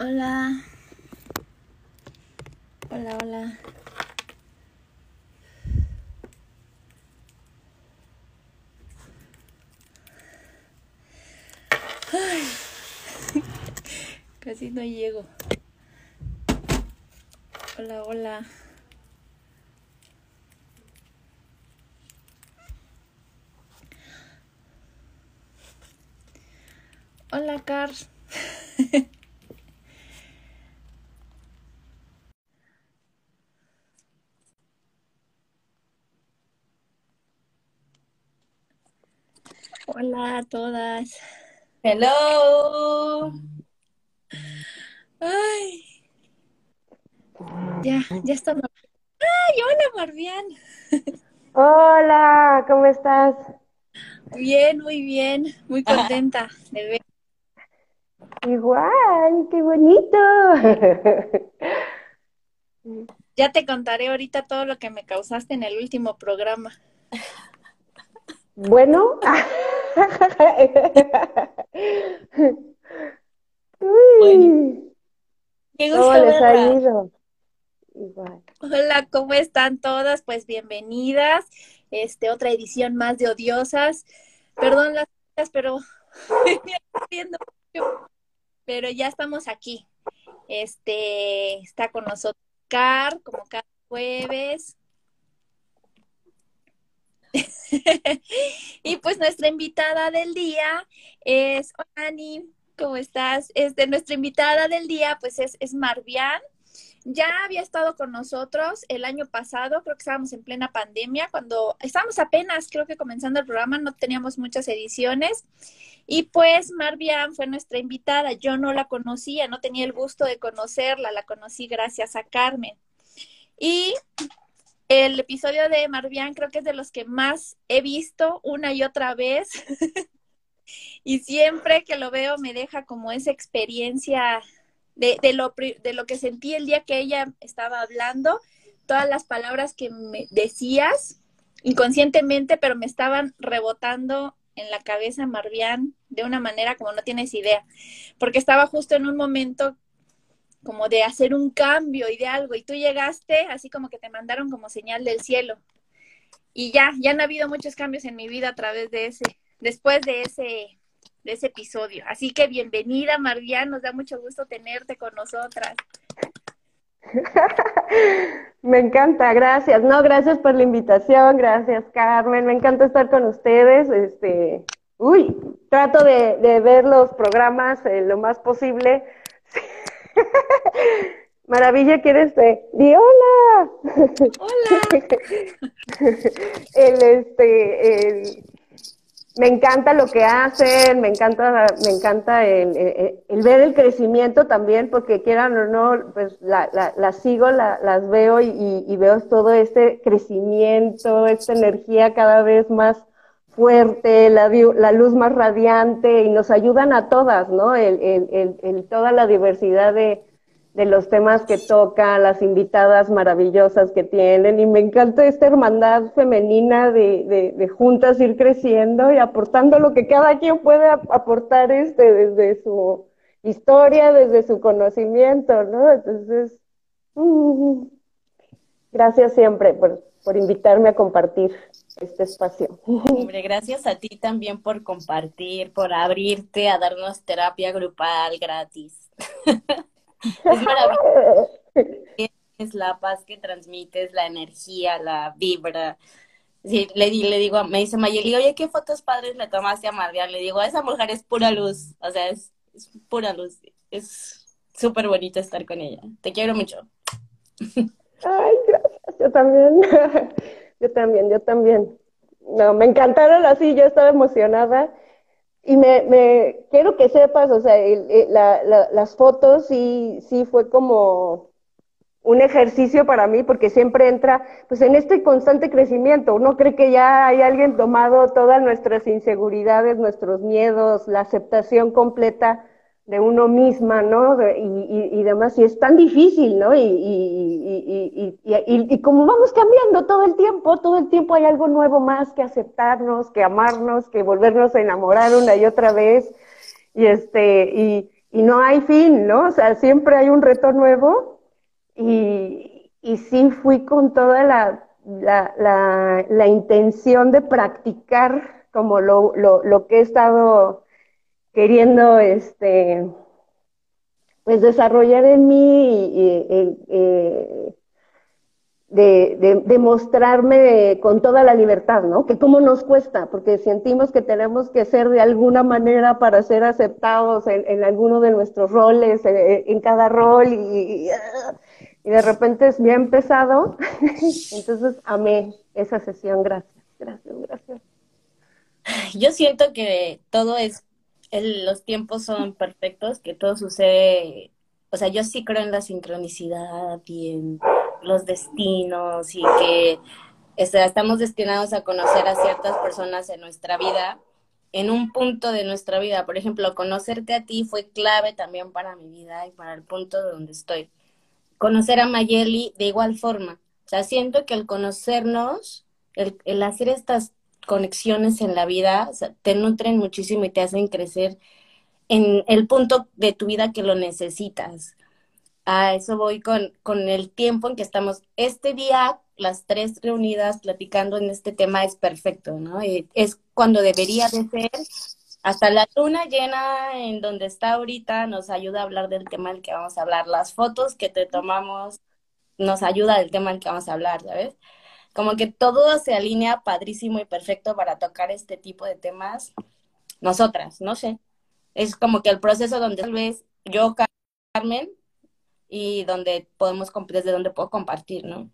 Hola. Hola, hola. Ay. Casi no llego. Hola, hola. Hola, Car. Hola a todas. Hello. Ay. Ya, ya estamos. ¡Ay, hola, Marvian! Hola, ¿cómo estás? Bien, muy bien. Muy contenta de ver. Igual, qué bonito. Ya te contaré ahorita todo lo que me causaste en el último programa. Bueno. Uy, Qué ¿Cómo gusto les ha ido? Igual. Hola, ¿cómo están todas? Pues bienvenidas. Este, otra edición más de Odiosas. Perdón las pero. Pero ya estamos aquí. Este, está con nosotros Car, como cada jueves. y pues nuestra invitada del día es Hola, Ani, ¿cómo estás? Este, nuestra invitada del día pues es, es Marvian. Ya había estado con nosotros el año pasado, creo que estábamos en plena pandemia, cuando estábamos apenas, creo que comenzando el programa, no teníamos muchas ediciones. Y pues Marvian fue nuestra invitada. Yo no la conocía, no tenía el gusto de conocerla, la conocí gracias a Carmen. Y el episodio de Marvian creo que es de los que más he visto una y otra vez. y siempre que lo veo me deja como esa experiencia de, lo, de lo que sentí el día que ella estaba hablando, todas las palabras que me decías inconscientemente, pero me estaban rebotando en la cabeza Marvian de una manera como no tienes idea, porque estaba justo en un momento como de hacer un cambio y de algo, y tú llegaste así como que te mandaron como señal del cielo. Y ya, ya han habido muchos cambios en mi vida a través de ese, después de ese, de ese episodio. Así que bienvenida, Marvian, nos da mucho gusto tenerte con nosotras. Me encanta, gracias. No, gracias por la invitación, gracias Carmen, me encanta estar con ustedes. Este, uy, trato de, de ver los programas eh, lo más posible. Maravilla, ¿quieres? Eh? ¡Di hola! ¡Hola! el, este, el, me encanta lo que hacen, me encanta, me encanta el, el, el, ver el crecimiento también, porque quieran o no, pues las la, la sigo, la, las veo y, y, veo todo este crecimiento, esta energía cada vez más fuerte, la, la luz más radiante y nos ayudan a todas, ¿no? El, el, el toda la diversidad de, los temas que toca, las invitadas maravillosas que tienen, y me encanta esta hermandad femenina de, de, de, juntas ir creciendo y aportando lo que cada quien puede aportar este, desde su historia, desde su conocimiento, ¿no? Entonces, mm, gracias siempre por, por invitarme a compartir este espacio. Hombre, gracias a ti también por compartir, por abrirte a darnos terapia grupal gratis. Es maravilloso. Es la paz que transmites, la energía, la vibra. Sí, le, le digo, me dice Mayeli, oye, ¿qué fotos padres le tomaste a Marvian? Le digo, esa mujer es pura luz, o sea, es, es pura luz. Es súper bonito estar con ella. Te quiero mucho. Ay, gracias, también. Yo también, yo también. No, me encantaron así, yo estaba emocionada y me, quiero que sepas, o sea, el, la, las fotos sí, sí fue como un ejercicio para mí, porque siempre entra, pues en este constante crecimiento, uno cree que ya hay alguien tomado todas nuestras inseguridades, nuestros miedos, la aceptación completa de uno misma, ¿no? De, y, y, y, demás, y es tan difícil, ¿no? Y, y, como vamos cambiando todo el tiempo, todo el tiempo hay algo nuevo más que aceptarnos, que amarnos, que volvernos a enamorar una y otra vez, y este, y, y no hay fin, ¿no? O sea, siempre hay un reto nuevo y, y sí fui con toda la, la, la, la intención de practicar como lo, lo, que he estado queriendo este, pues desarrollar en mí y, y, de, de, con toda la libertad, ¿no? Que cómo nos cuesta, porque sentimos que tenemos que ser de alguna manera para ser aceptados en, alguno de nuestros roles, en, en cada rol, y, y, de repente es bien pesado. Entonces, amé esa sesión. Gracias, gracias, gracias. Yo siento que todo es, el, los tiempos son perfectos, que todo sucede, o sea, yo sí creo en la sincronicidad y en los destinos y que estamos destinados a conocer a ciertas personas en nuestra vida, en un punto de nuestra vida. Por ejemplo, conocerte a ti fue clave también para mi vida y para el punto de donde estoy. Conocer a Mayeli de igual forma. O sea, siento que el conocernos, el, el hacer estas conexiones en la vida, te nutren muchísimo y te hacen crecer en el punto de tu vida que lo necesitas a eso voy con, con el tiempo en que estamos. Este día, las tres reunidas platicando en este tema es perfecto, ¿no? es cuando debería de ser. Hasta la luna llena en donde está ahorita nos ayuda a hablar del tema del que vamos a hablar. Las fotos que te tomamos nos ayuda del tema del que vamos a hablar, ¿sabes? Como que todo se alinea padrísimo y perfecto para tocar este tipo de temas. Nosotras, no sé. Es como que el proceso donde tal vez yo, Carmen, y donde podemos, desde donde puedo compartir, ¿no?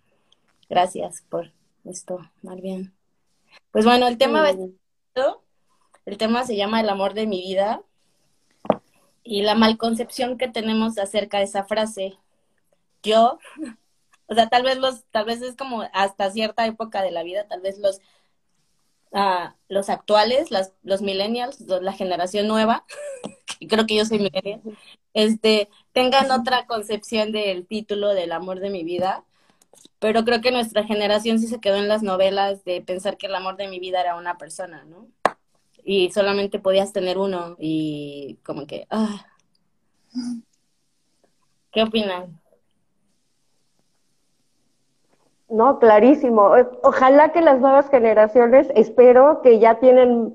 Gracias por esto, bien. Pues bueno, el tema, el tema se llama El amor de mi vida y la malconcepción que tenemos acerca de esa frase. Yo, o sea, tal vez los, tal vez es como hasta cierta época de la vida, tal vez los, uh, los actuales, las, los millennials, la generación nueva, creo que yo soy millennial, este, tengan otra concepción del título del amor de mi vida, pero creo que nuestra generación sí se quedó en las novelas de pensar que el amor de mi vida era una persona, ¿no? Y solamente podías tener uno y como que, ah. ¿Qué opinan? No, clarísimo. Ojalá que las nuevas generaciones, espero que ya tienen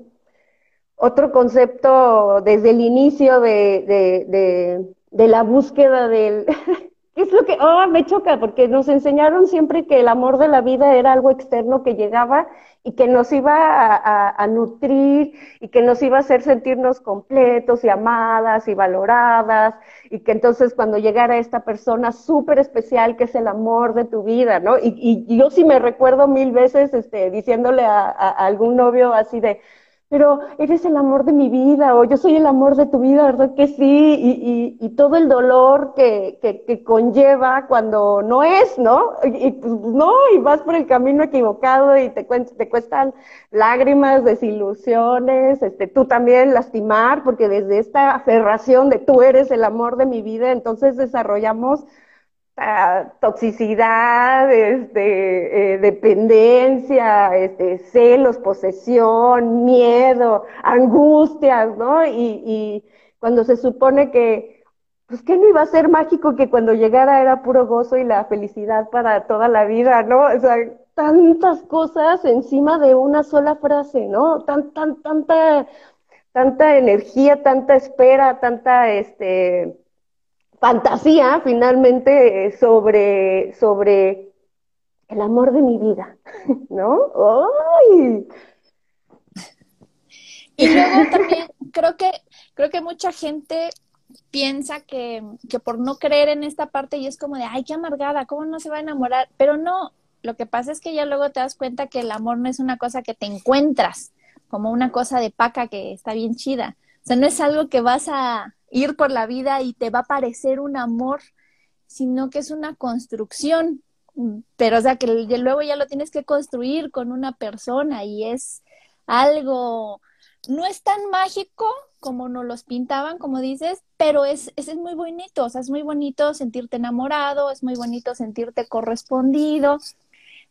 otro concepto desde el inicio de, de, de, de la búsqueda del... ¿Qué es lo que...? Oh, me choca, porque nos enseñaron siempre que el amor de la vida era algo externo que llegaba y que nos iba a, nutrir y que nos iba a hacer sentirnos completos y amadas y valoradas y que entonces cuando llegara esta persona súper especial que es el amor de tu vida, ¿no? Y, y, yo sí me recuerdo mil veces este, diciéndole a algún novio así de, pero eres el amor de mi vida o yo soy el amor de tu vida, ¿verdad que sí? Y, y, y todo el dolor que, que, que, conlleva cuando no es, ¿no? Y, pues no, y vas por el camino equivocado y te, te cuestan lágrimas, desilusiones, este, tú también lastimar, porque desde esta aferración de tú eres el amor de mi vida, entonces desarrollamos toxicidad, este, eh, dependencia, este, celos, posesión, miedo, angustias, ¿no? Y, y cuando se supone que, pues, ¿qué no iba a ser mágico que cuando llegara era puro gozo y la felicidad para toda la vida, ¿no? O sea, tantas cosas encima de una sola frase, ¿no? Tan, tan, tanta, tanta energía, tanta espera, tanta, este, fantasía finalmente eh, sobre, sobre el amor de mi vida, ¿no? ¡Ay! Y luego también creo que, creo que mucha gente piensa que, que por no creer en esta parte y es como de, ay, qué amargada, ¿cómo no se va a enamorar? Pero no, lo que pasa es que ya luego te das cuenta que el amor no es una cosa que te encuentras, como una cosa de paca que está bien chida. O sea, no es algo que vas a, ir por la vida y te va a parecer un amor, sino que es una construcción. Pero, o sea, que luego ya lo tienes que construir con una persona y es algo, no es tan mágico como nos los pintaban, como dices, pero es, es, es muy bonito, o sea, es muy bonito sentirte enamorado, es muy bonito sentirte correspondido.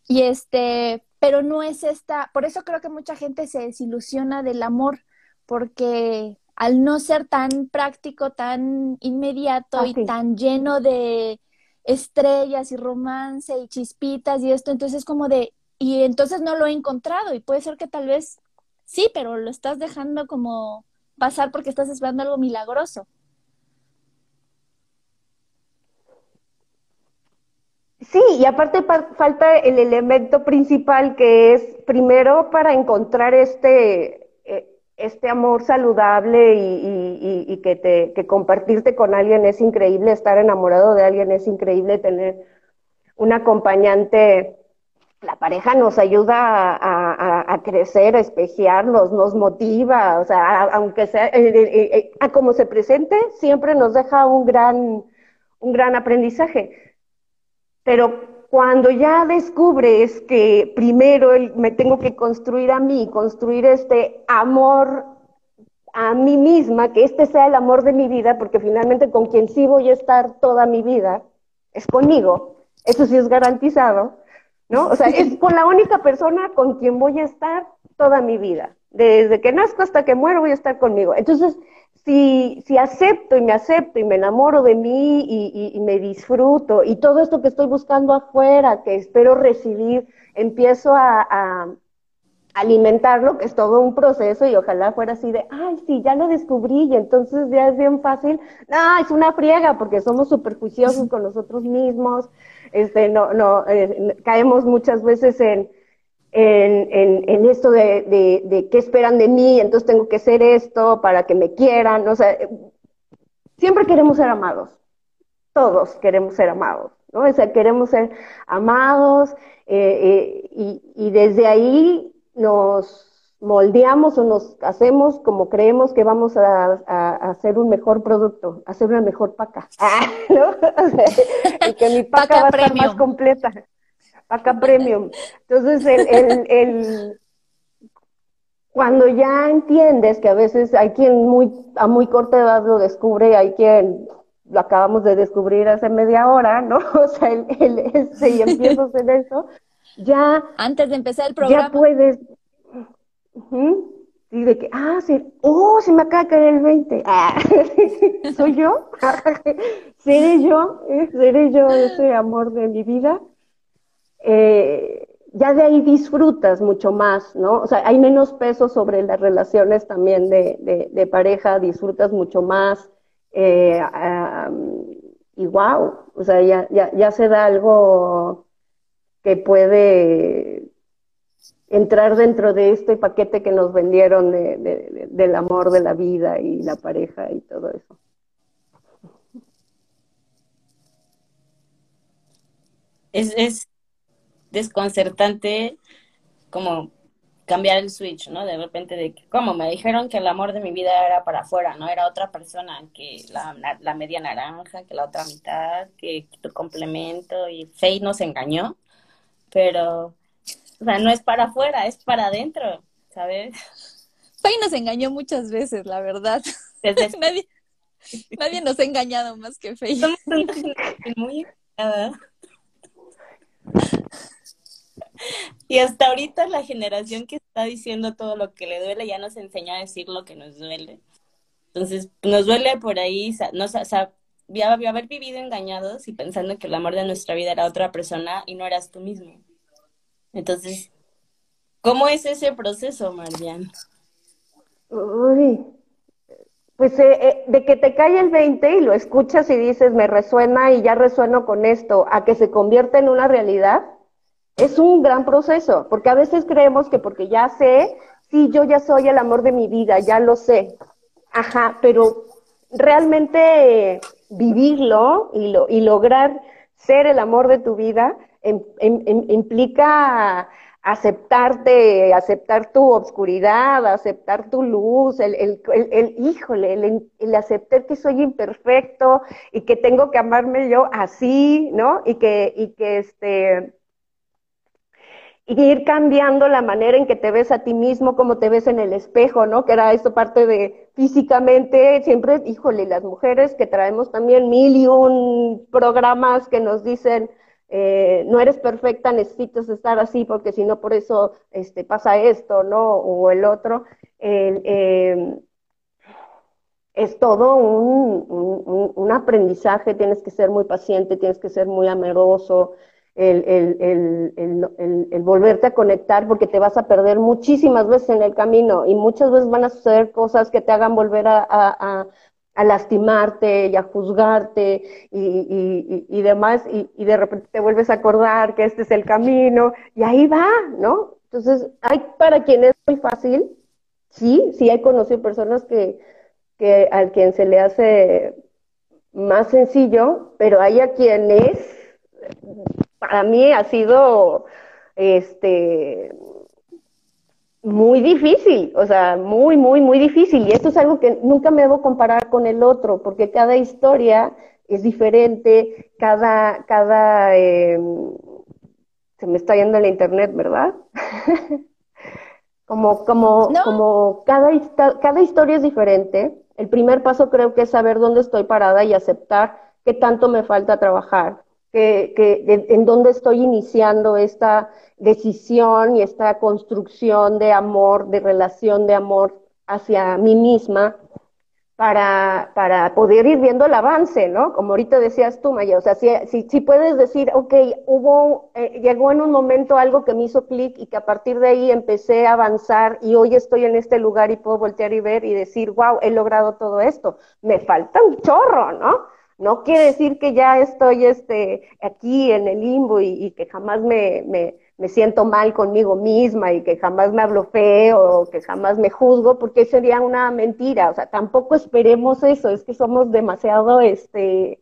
Y este, pero no es esta, por eso creo que mucha gente se desilusiona del amor, porque al no ser tan práctico, tan inmediato y tan lleno de estrellas y romance y chispitas y esto, entonces como de, y entonces no lo he encontrado y puede ser que tal vez sí, pero lo estás dejando como pasar porque estás esperando algo milagroso. Sí, y aparte falta el elemento principal que es primero para encontrar este, este amor saludable y, que, te, compartirte con alguien es increíble, estar enamorado de alguien es increíble, tener un acompañante, la pareja nos ayuda a, crecer, a espejearnos, nos motiva, o sea, aunque sea, eh, eh, a como se presente, siempre nos deja un gran, un gran aprendizaje. Pero cuando ya descubres que primero me tengo que construir a mí, construir este amor a mí misma, que este sea el amor de mi vida, porque finalmente con quien sí voy a estar toda mi vida es conmigo, eso sí es garantizado, ¿no? O sea, es con la única persona con quien voy a estar toda mi vida. Desde que nazco hasta que muero voy a estar conmigo. Entonces, si, si acepto y me acepto y me enamoro de mí y, me disfruto y todo esto que estoy buscando afuera, que espero recibir, empiezo a, alimentarlo, que es todo un proceso y ojalá fuera así de, ay, sí, ya lo descubrí y entonces ya es bien fácil. No, es una friega porque somos superjuiciosos con nosotros mismos, este, no, no, eh, caemos muchas veces en, en, en, esto de, de, qué esperan de mí, entonces tengo que ser esto para que me quieran, o sea, siempre queremos ser amados, todos queremos ser amados, ¿no? O sea, queremos ser amados eh, eh, y, y, desde ahí nos moldeamos o nos hacemos como creemos que vamos a, hacer un mejor producto, hacer una mejor paca, ¿no? y que mi paca, va a estar más completa acá premium. Entonces, el, el, cuando ya entiendes que a veces hay quien muy, a muy corta edad lo descubre, hay quien lo acabamos de descubrir hace media hora, ¿no? O sea, el, el ese, y empiezo a hacer eso, ya... Antes de empezar el programa. Ya puedes... Y de que, ah, sí, oh, se me acaba de caer el 20. Ah, ¿Soy yo? ¿Seré yo? ¿Seré yo ese amor de mi vida? Eh, ya de ahí disfrutas mucho más, ¿no? O sea, hay menos peso sobre las relaciones también de, pareja, disfrutas mucho más. Eh, y wow, o sea, ya, ya, ya se da algo que puede entrar dentro de este paquete que nos vendieron de, del amor de la vida y la pareja y todo eso. Es, es, desconcertante como cambiar el switch, ¿no? De repente de que, ¿cómo? Me dijeron que el amor de mi vida era para afuera, ¿no? Era otra persona, que la, la, media naranja, que la otra mitad, que, tu complemento, y Faye nos engañó, pero, o sea, no es para afuera, es para adentro, ¿sabes? Faye nos engañó muchas veces, la verdad. nadie, nadie nos ha engañado más que Faye. muy y hasta ahorita la generación que está diciendo todo lo que le duele ya nos enseñó a decir lo que nos duele. Entonces, nos duele por ahí, no, o sea, haber vivido engañados y pensando que el amor de nuestra vida era otra persona y no eras tú mismo. Entonces, ¿cómo es ese proceso, Marian? Uy, pues eh, eh, de que te cae el 20 y lo escuchas y dices, me resuena y ya resueno con esto, a que se convierta en una realidad, es un gran proceso, porque a veces creemos que porque ya sé, sí, yo ya soy el amor de mi vida, ya lo sé. Ajá, pero realmente vivirlo y, lo, y lograr ser el amor de tu vida implica aceptarte, aceptar tu obscuridad, aceptar tu luz, el, el, el, híjole, el, el, aceptar que soy imperfecto y que tengo que amarme yo así, ¿no? Y que, y que este, ir cambiando la manera en que te ves a ti mismo, como te ves en el espejo, ¿no? Que era esto parte de físicamente, siempre, híjole, las mujeres que traemos también mil y un programas que nos dicen, eh, no eres perfecta, necesitas estar así porque si no por eso este, pasa esto, ¿no? O el otro. Eh, es todo un, un, aprendizaje, tienes que ser muy paciente, tienes que ser muy amoroso, el, el, el, volverte a conectar porque te vas a perder muchísimas veces en el camino y muchas veces van a suceder cosas que te hagan volver a, a, a lastimarte y a juzgarte y, y, y demás, y, y, de repente te vuelves a acordar que este es el camino, y ahí va, ¿no? Entonces, hay para quien es muy fácil, sí, sí hay conocido personas que, que al quien se le hace más sencillo, pero hay a quienes, para mí ha sido, este, muy difícil, o sea, muy, muy, muy difícil. Y esto es algo que nunca me debo comparar con el otro, porque cada historia es diferente, cada, cada, eh, se me está yendo el internet, ¿verdad? como, como, como cada, cada historia es diferente. El primer paso creo que es saber dónde estoy parada y aceptar qué tanto me falta trabajar que, en dónde estoy iniciando esta decisión y esta construcción de amor, de relación de amor hacia mí misma, para, para poder ir viendo el avance, ¿no? Como ahorita decías tú, Maya, o sea, si, si, puedes decir, ok, hubo, eh, llegó en un momento algo que me hizo clic y que a partir de ahí empecé a avanzar y hoy estoy en este lugar y puedo voltear y ver y decir, wow, he logrado todo esto. Me falta un chorro, ¿no? No quiere decir que ya estoy este, aquí en el limbo y, que jamás me, me, me, siento mal conmigo misma y que jamás me hablo feo o que jamás me juzgo, porque sería una mentira. O sea, tampoco esperemos eso, es que somos demasiado, este,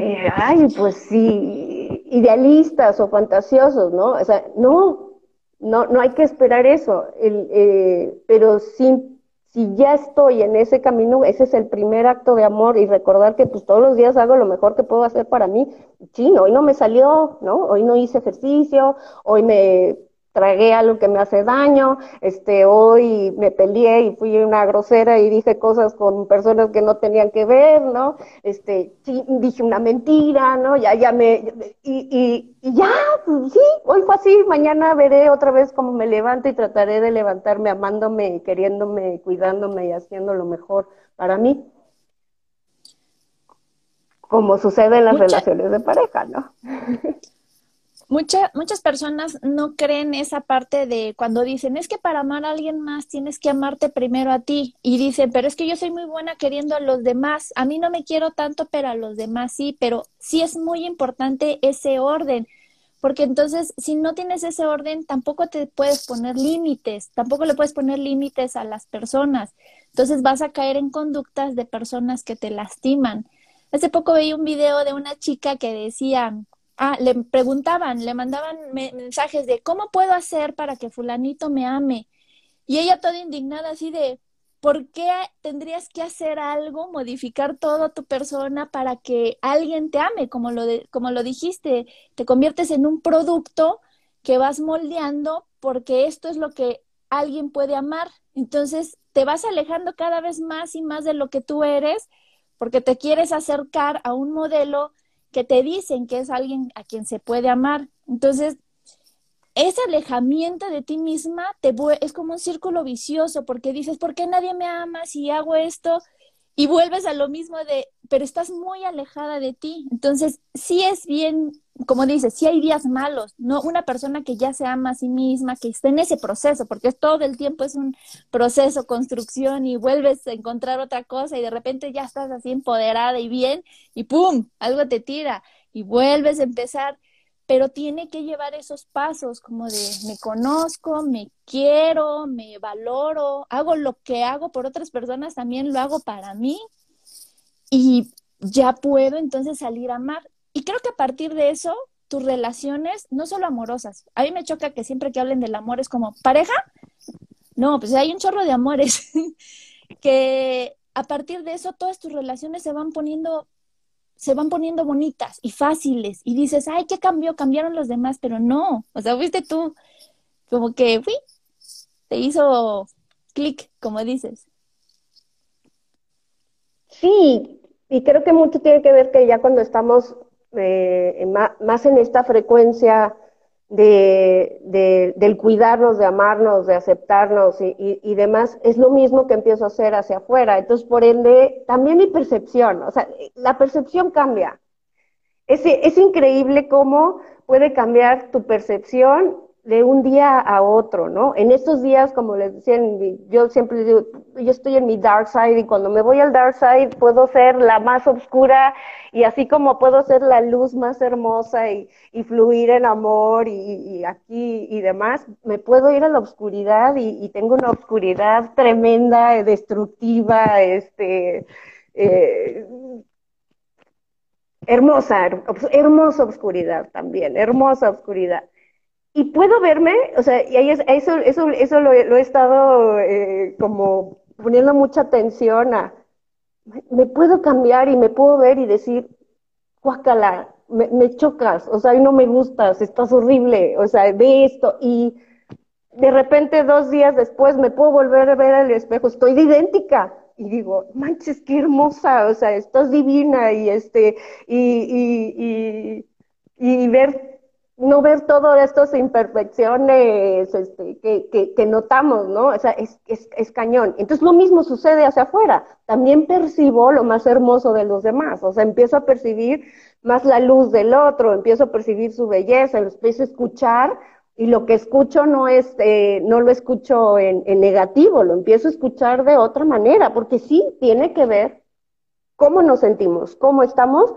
eh, ay, pues sí, idealistas o fantasiosos, ¿no? O sea, no, no, no hay que esperar eso, el, eh, pero sí si ya estoy en ese camino, ese es el primer acto de amor y recordar que pues todos los días hago lo mejor que puedo hacer para mí. Sí, hoy no me salió, ¿no? Hoy no hice ejercicio, hoy me tragué algo que me hace daño, este, hoy me peleé y fui una grosera y dije cosas con personas que no tenían que ver, ¿no? Este, sí, dije una mentira, ¿no? Ya, ya me, y, y, ya, pues, sí, hoy fue así, mañana veré otra vez cómo me levanto y trataré de levantarme amándome, queriéndome, cuidándome y haciendo lo mejor para mí. Como sucede en las relaciones de pareja, ¿no? muchas personas no creen esa parte de cuando dicen, es que para amar a alguien más tienes que amarte primero a ti. Y dicen, pero es que yo soy muy buena queriendo a los demás. A mí no me quiero tanto, pero a los demás sí. Pero sí es muy importante ese orden. Porque entonces, si no tienes ese orden, tampoco te puedes poner límites, tampoco le puedes poner límites a las personas. Entonces vas a caer en conductas de personas que te lastiman. Hace poco veí un video de una chica que decía, Ah, le preguntaban, le mandaban mensajes de cómo puedo hacer para que fulanito me ame. Y ella toda indignada así de, ¿por qué tendrías que hacer algo, modificar toda tu persona para que alguien te ame? Como lo, de, como lo dijiste, te conviertes en un producto que vas moldeando porque esto es lo que alguien puede amar. Entonces te vas alejando cada vez más y más de lo que tú eres porque te quieres acercar a un modelo que te dicen que es alguien a quien se puede amar. Entonces, ese alejamiento de ti misma te es como un círculo vicioso porque dices, ¿por qué nadie me ama si hago esto? Y vuelves a lo mismo de, pero estás muy alejada de ti. Entonces, sí es bien como dices, si hay días malos, no una persona que ya se ama a sí misma, que esté en ese proceso, porque todo el tiempo es un proceso, construcción y vuelves a encontrar otra cosa y de repente ya estás así empoderada y bien y ¡pum! algo te tira y vuelves a empezar, pero tiene que llevar esos pasos como de me conozco, me quiero, me valoro, hago lo que hago por otras personas, también lo hago para mí y ya puedo entonces salir a amar y creo que a partir de eso, tus relaciones, no solo amorosas, a mí me choca que siempre que hablen del amor es como, ¿pareja? No, pues hay un chorro de amores, que a partir de eso todas tus relaciones se van poniendo se van poniendo bonitas y fáciles y dices, ay, ¿qué cambió? Cambiaron los demás, pero no, o sea, fuiste tú, como que, fui, te hizo clic, como dices. Sí, y creo que mucho tiene que ver que ya cuando estamos eh, más, en esta frecuencia de, del cuidarnos, de amarnos, de aceptarnos y, y, demás, es lo mismo que empiezo a hacer hacia afuera. Entonces, por ende, también mi percepción, o sea, la percepción cambia. Es, es increíble cómo puede cambiar tu percepción de un día a otro, ¿no? En estos días, como les decía, yo siempre digo, yo estoy en mi dark side y cuando me voy al dark side puedo ser la más oscura y así como puedo ser la luz más hermosa y, fluir en amor y, aquí y demás, me puedo ir a la oscuridad y, tengo una oscuridad tremenda, destructiva, este, eh, hermosa, hermosa oscuridad también, hermosa oscuridad y puedo verme, o sea, y ahí eso, eso, eso lo, he estado eh, como poniendo mucha atención a, me puedo cambiar y me puedo ver y decir, guácala, me, me chocas, o sea, no me gustas, estás horrible, o sea, ve esto, y de repente dos días después me puedo volver a ver al espejo, estoy idéntica, y digo, manches, qué hermosa, o sea, estás divina, y este, y, y, y ver no ver todas estas imperfecciones este, que, que, notamos, ¿no? O sea, es, es, cañón. Entonces lo mismo sucede hacia afuera. También percibo lo más hermoso de los demás. O sea, empiezo a percibir más la luz del otro, empiezo a percibir su belleza, empiezo a escuchar y lo que escucho no es, eh, no lo escucho en, en negativo, lo empiezo a escuchar de otra manera, porque sí tiene que ver cómo nos sentimos, cómo estamos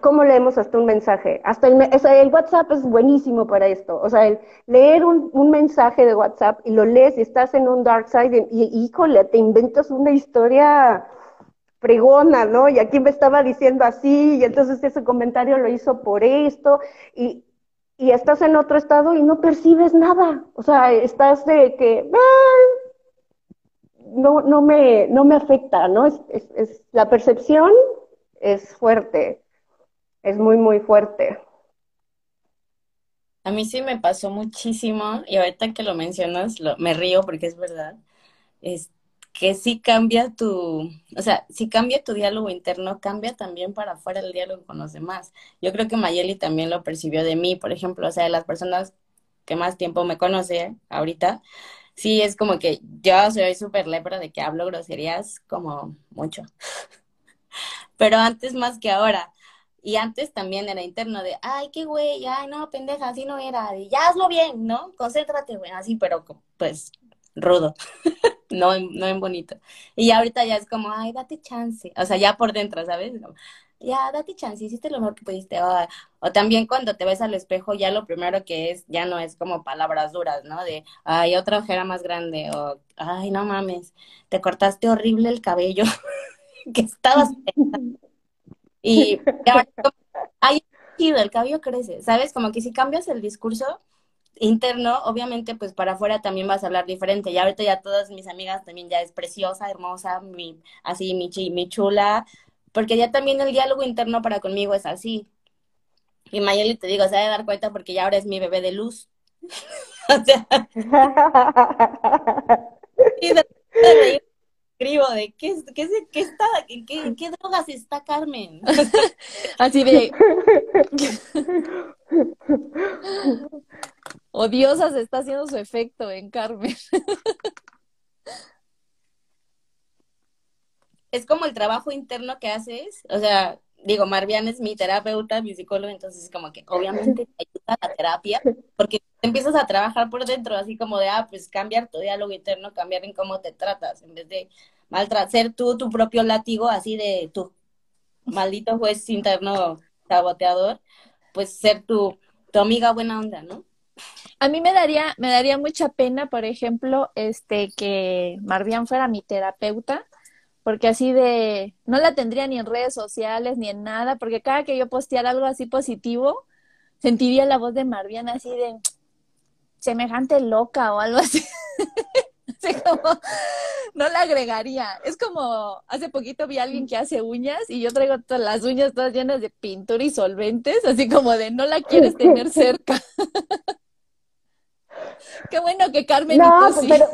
¿Cómo leemos hasta un mensaje? Hasta el, el, WhatsApp es buenísimo para esto. O sea, el leer un, mensaje de WhatsApp y lo lees y estás en un dark side y, híjole, te inventas una historia pregona, ¿no? Y aquí me estaba diciendo así y entonces ese comentario lo hizo por esto y, estás en otro estado y no percibes nada. O sea, estás de que... no, no, me, no me afecta, ¿no? Es, la percepción es fuerte es muy, muy fuerte. A mí sí me pasó muchísimo y ahorita que lo mencionas me río porque es verdad. Es que sí cambia tu, o sea, si cambia tu diálogo interno, cambia también para afuera el diálogo con los demás. Yo creo que Mayeli también lo percibió de mí, por ejemplo, o sea, de las personas que más tiempo me conoce ahorita, sí es como que yo soy súper lepra de que hablo groserías como mucho. Pero antes más que ahora. Y antes también era interno de, ay, qué güey, ay, no, pendeja, así no era, de, ya hazlo bien, ¿no? Concéntrate, güey, así, pero pues rudo, no, no en bonito. Y ahorita ya es como, ay, date chance, o sea, ya por dentro, ¿sabes? ya, date chance, hiciste lo mejor que pudiste. O, o, también cuando te ves al espejo, ya lo primero que es, ya no es como palabras duras, ¿no? De, ay, otra ojera más grande, o, ay, no mames, te cortaste horrible el cabello que estabas y ahora, hay el cabello crece, ¿sabes? Como que si cambias el discurso interno, obviamente, pues para afuera también vas a hablar diferente. Y ahorita ya todas mis amigas también ya es preciosa, hermosa, mi, así, mi, mi chula, porque ya también el diálogo interno para conmigo es así. Y Mayeli te digo, se ha de dar cuenta porque ya ahora es mi bebé de luz. o sea. y de, escribo de qué, qué, qué está, qué, qué, drogas está Carmen. Así de odiosa se está haciendo su efecto en Carmen. Es como el trabajo interno que haces, o sea, digo, Marvian es mi terapeuta, mi psicólogo, entonces como que obviamente te la terapia, porque empiezas a trabajar por dentro, así como de, ah, pues cambiar tu diálogo interno, cambiar en cómo te tratas, en vez de maltratar, tú tu propio látigo, así de tu maldito juez interno saboteador, pues ser tu, tu amiga buena onda, ¿no? A mí me daría, me daría mucha pena, por ejemplo, este, que Marvian fuera mi terapeuta, porque así de, no la tendría ni en redes sociales ni en nada, porque cada que yo posteara algo así positivo, sentiría la voz de Marvian así de semejante loca o algo así. así como, no la agregaría. Es como, hace poquito vi a alguien que hace uñas y yo traigo todas las uñas todas llenas de pintura y solventes, así como de no la quieres tener cerca. Qué bueno que Carmen no, pero,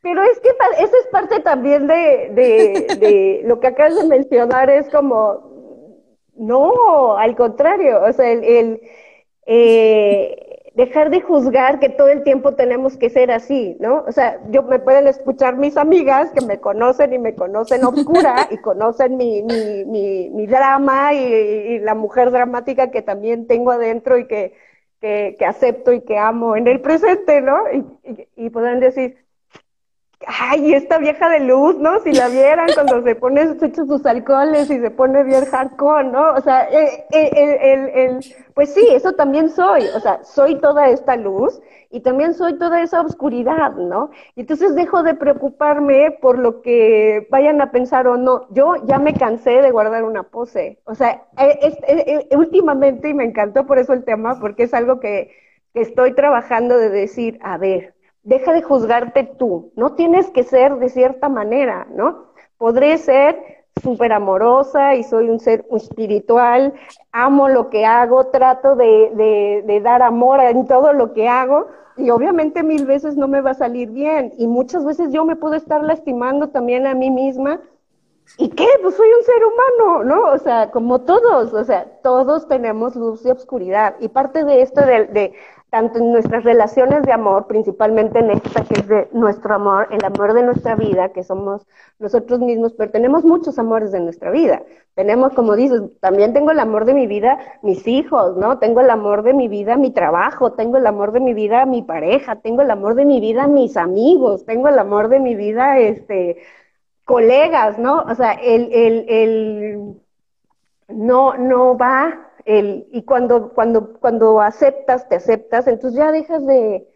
pero es que eso es parte también de, de, de lo que acabas de mencionar, es como, no, al contrario, o sea, el, eh, dejar de juzgar que todo el tiempo tenemos que ser así, ¿no? O sea, yo me pueden escuchar mis amigas que me conocen y me conocen oscura y conocen mi, mi, mi, mi drama y, la mujer dramática que también tengo adentro y que, que, que acepto y que amo en el presente, ¿no? Y, y, y podrán decir, ay, esta vieja de luz, ¿no? Si la vieran cuando se pone, se echa sus alcoholes y se pone bien hardcore, ¿no? O sea, eh, eh, el, el, pues sí, eso también soy, o sea, soy toda esta luz y también soy toda esa oscuridad, ¿no? Y entonces dejo de preocuparme por lo que vayan a pensar o no. Yo ya me cansé de guardar una pose, o sea, eh, últimamente, y me encantó por eso el tema, porque es algo que, que estoy trabajando de decir, a ver, deja de juzgarte tú, no tienes que ser de cierta manera, ¿no? Podré ser súper amorosa y soy un ser espiritual, amo lo que hago, trato de, dar amor en todo lo que hago y obviamente mil veces no me va a salir bien y muchas veces yo me puedo estar lastimando también a mí misma. ¿Y qué? Pues soy un ser humano, ¿no? O sea, como todos, o sea, todos tenemos luz y obscuridad. Y parte de esto de, de tanto en nuestras relaciones de amor, principalmente en esta que es de nuestro amor, el amor de nuestra vida, que somos nosotros mismos, pero tenemos muchos amores de nuestra vida. Tenemos, como dices, también tengo el amor de mi vida, mis hijos, ¿no? Tengo el amor de mi vida, mi trabajo, tengo el amor de mi vida, mi pareja, tengo el amor de mi vida, mis amigos, tengo el amor de mi vida, este, colegas, ¿no? O sea, el, el, el, no, no va el, y cuando, cuando, cuando aceptas, te aceptas, entonces ya dejas de,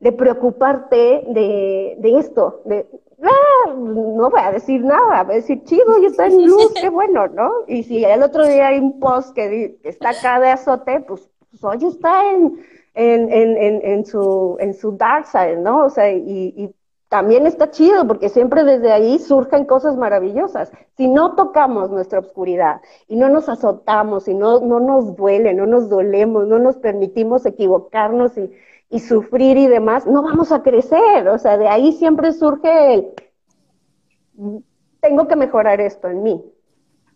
de preocuparte de, de esto, de, ah, no voy a decir nada, voy a decir, chido, y está en luz, qué bueno, ¿no? Y si el otro día hay un post que, está acá de azote, pues, pues hoy está en, en, en, en, su, en su dark side, ¿no? O sea, y, y también está chido porque siempre desde ahí surgen cosas maravillosas. Si no tocamos nuestra oscuridad y no nos azotamos y no, no nos duele, no nos dolemos, no nos permitimos equivocarnos y, y sufrir y demás, no vamos a crecer. O sea, de ahí siempre surge el, tengo que mejorar esto en mí.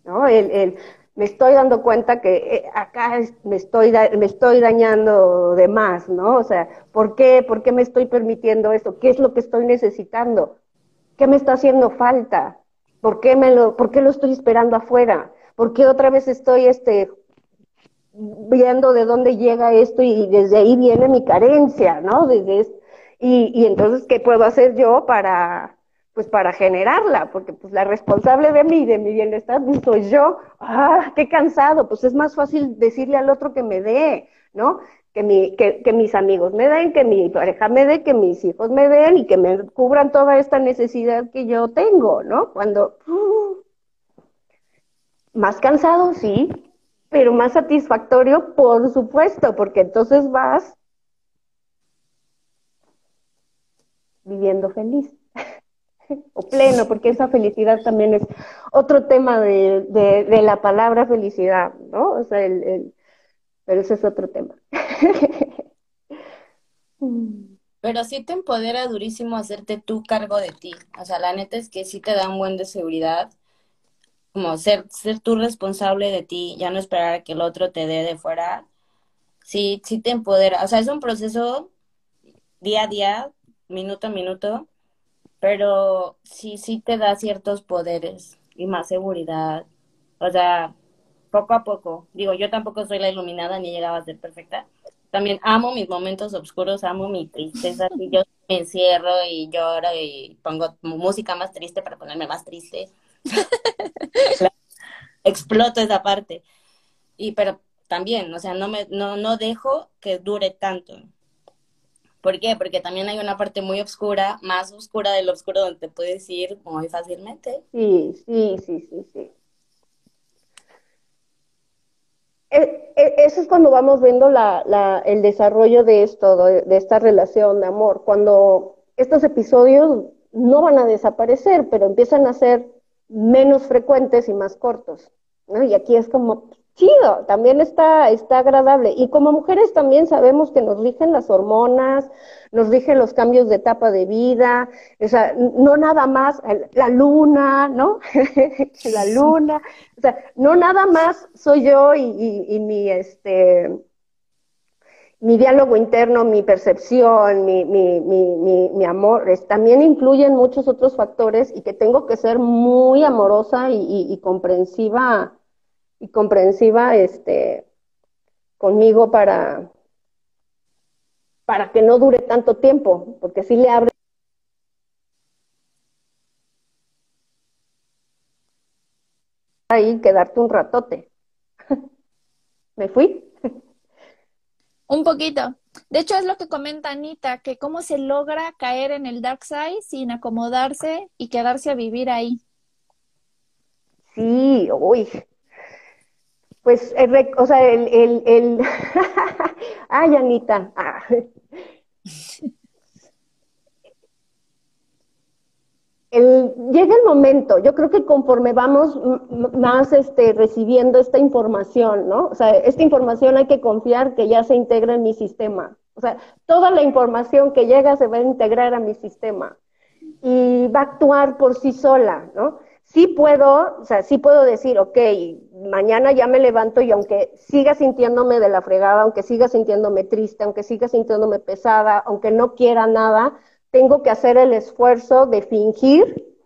¿no? El, el, me estoy dando cuenta que eh, acá me estoy, me estoy dañando de más, ¿no? O sea, ¿por qué, ¿por qué me estoy permitiendo esto? ¿Qué es lo que estoy necesitando? ¿Qué me está haciendo falta? ¿Por qué, me lo, por qué lo estoy esperando afuera? ¿Por qué otra vez estoy este, viendo de dónde llega esto y desde ahí viene mi carencia, ¿no? Desde, y, y entonces, ¿qué puedo hacer yo para, pues para generarla, porque pues la responsable de mí, de mi bienestar, pues soy yo. Ah, qué cansado, pues es más fácil decirle al otro que me dé, ¿no? Que, mi, que, que mis amigos me den, que mi pareja me dé, que mis hijos me den y que me cubran toda esta necesidad que yo tengo, ¿no? Cuando... Uh, más cansado, sí, pero más satisfactorio, por supuesto, porque entonces vas viviendo feliz o pleno, porque esa felicidad también es otro tema de, de, la palabra felicidad, ¿no? O sea, el, el, pero ese es otro tema. Pero sí te empodera durísimo hacerte tú cargo de ti. O sea, la neta es que sí te da un buen de seguridad. Como ser, ser tú responsable de ti, ya no esperar a que el otro te dé de fuera. Sí, sí te empodera. O sea, es un proceso día a día, minuto a minuto, pero sí, sí te da ciertos poderes y más seguridad. O sea, poco a poco. Digo, yo tampoco soy la iluminada ni llegaba a ser perfecta. También amo mis momentos oscuros, amo mi tristeza. Y yo me encierro y lloro y pongo música más triste para ponerme más triste. Exploto esa parte. Y pero también, o sea, no me no no dejo que dure tanto. ¿Por qué? Porque también hay una parte muy oscura, más oscura del oscuro donde te puedes ir muy fácilmente. Sí, sí, sí, sí, sí. E, e, eso es cuando vamos viendo el desarrollo de esto, de esta relación de amor, cuando estos episodios no van a desaparecer, pero empiezan a ser menos frecuentes y más cortos. ¿no? Y aquí es como, chido, también está, está agradable. Y como mujeres también sabemos que nos rigen las hormonas, nos rigen los cambios de etapa de vida, o sea, no nada más la luna, ¿no? la luna, o sea, no nada más soy yo y, y, mi, este, mi diálogo interno, mi percepción, mi, mi, mi, mi, amor, también influyen muchos otros factores y que tengo que ser muy amorosa y, comprensiva y comprensiva este, conmigo para, para que no dure tanto tiempo, porque si le abre ahí quedarte un ratote. ¿Me fui? Un poquito. De hecho, es lo que comenta Anita, que cómo se logra caer en el dark side sin acomodarse y quedarse a vivir ahí. Sí, uy. Pues, o sea, el, el, el... ay, Anita. Ah. llega el momento, yo creo que conforme vamos más este, recibiendo esta información, ¿no? O sea, esta información hay que confiar que ya se integra en mi sistema. O sea, toda la información que llega se va a integrar a mi sistema y va a actuar por sí sola, ¿no? Sí puedo, o sea, sí puedo decir, ok, mañana ya me levanto y aunque siga sintiéndome de la fregada, aunque siga sintiéndome triste, aunque siga sintiéndome pesada, aunque no quiera nada, tengo que hacer el esfuerzo de fingir.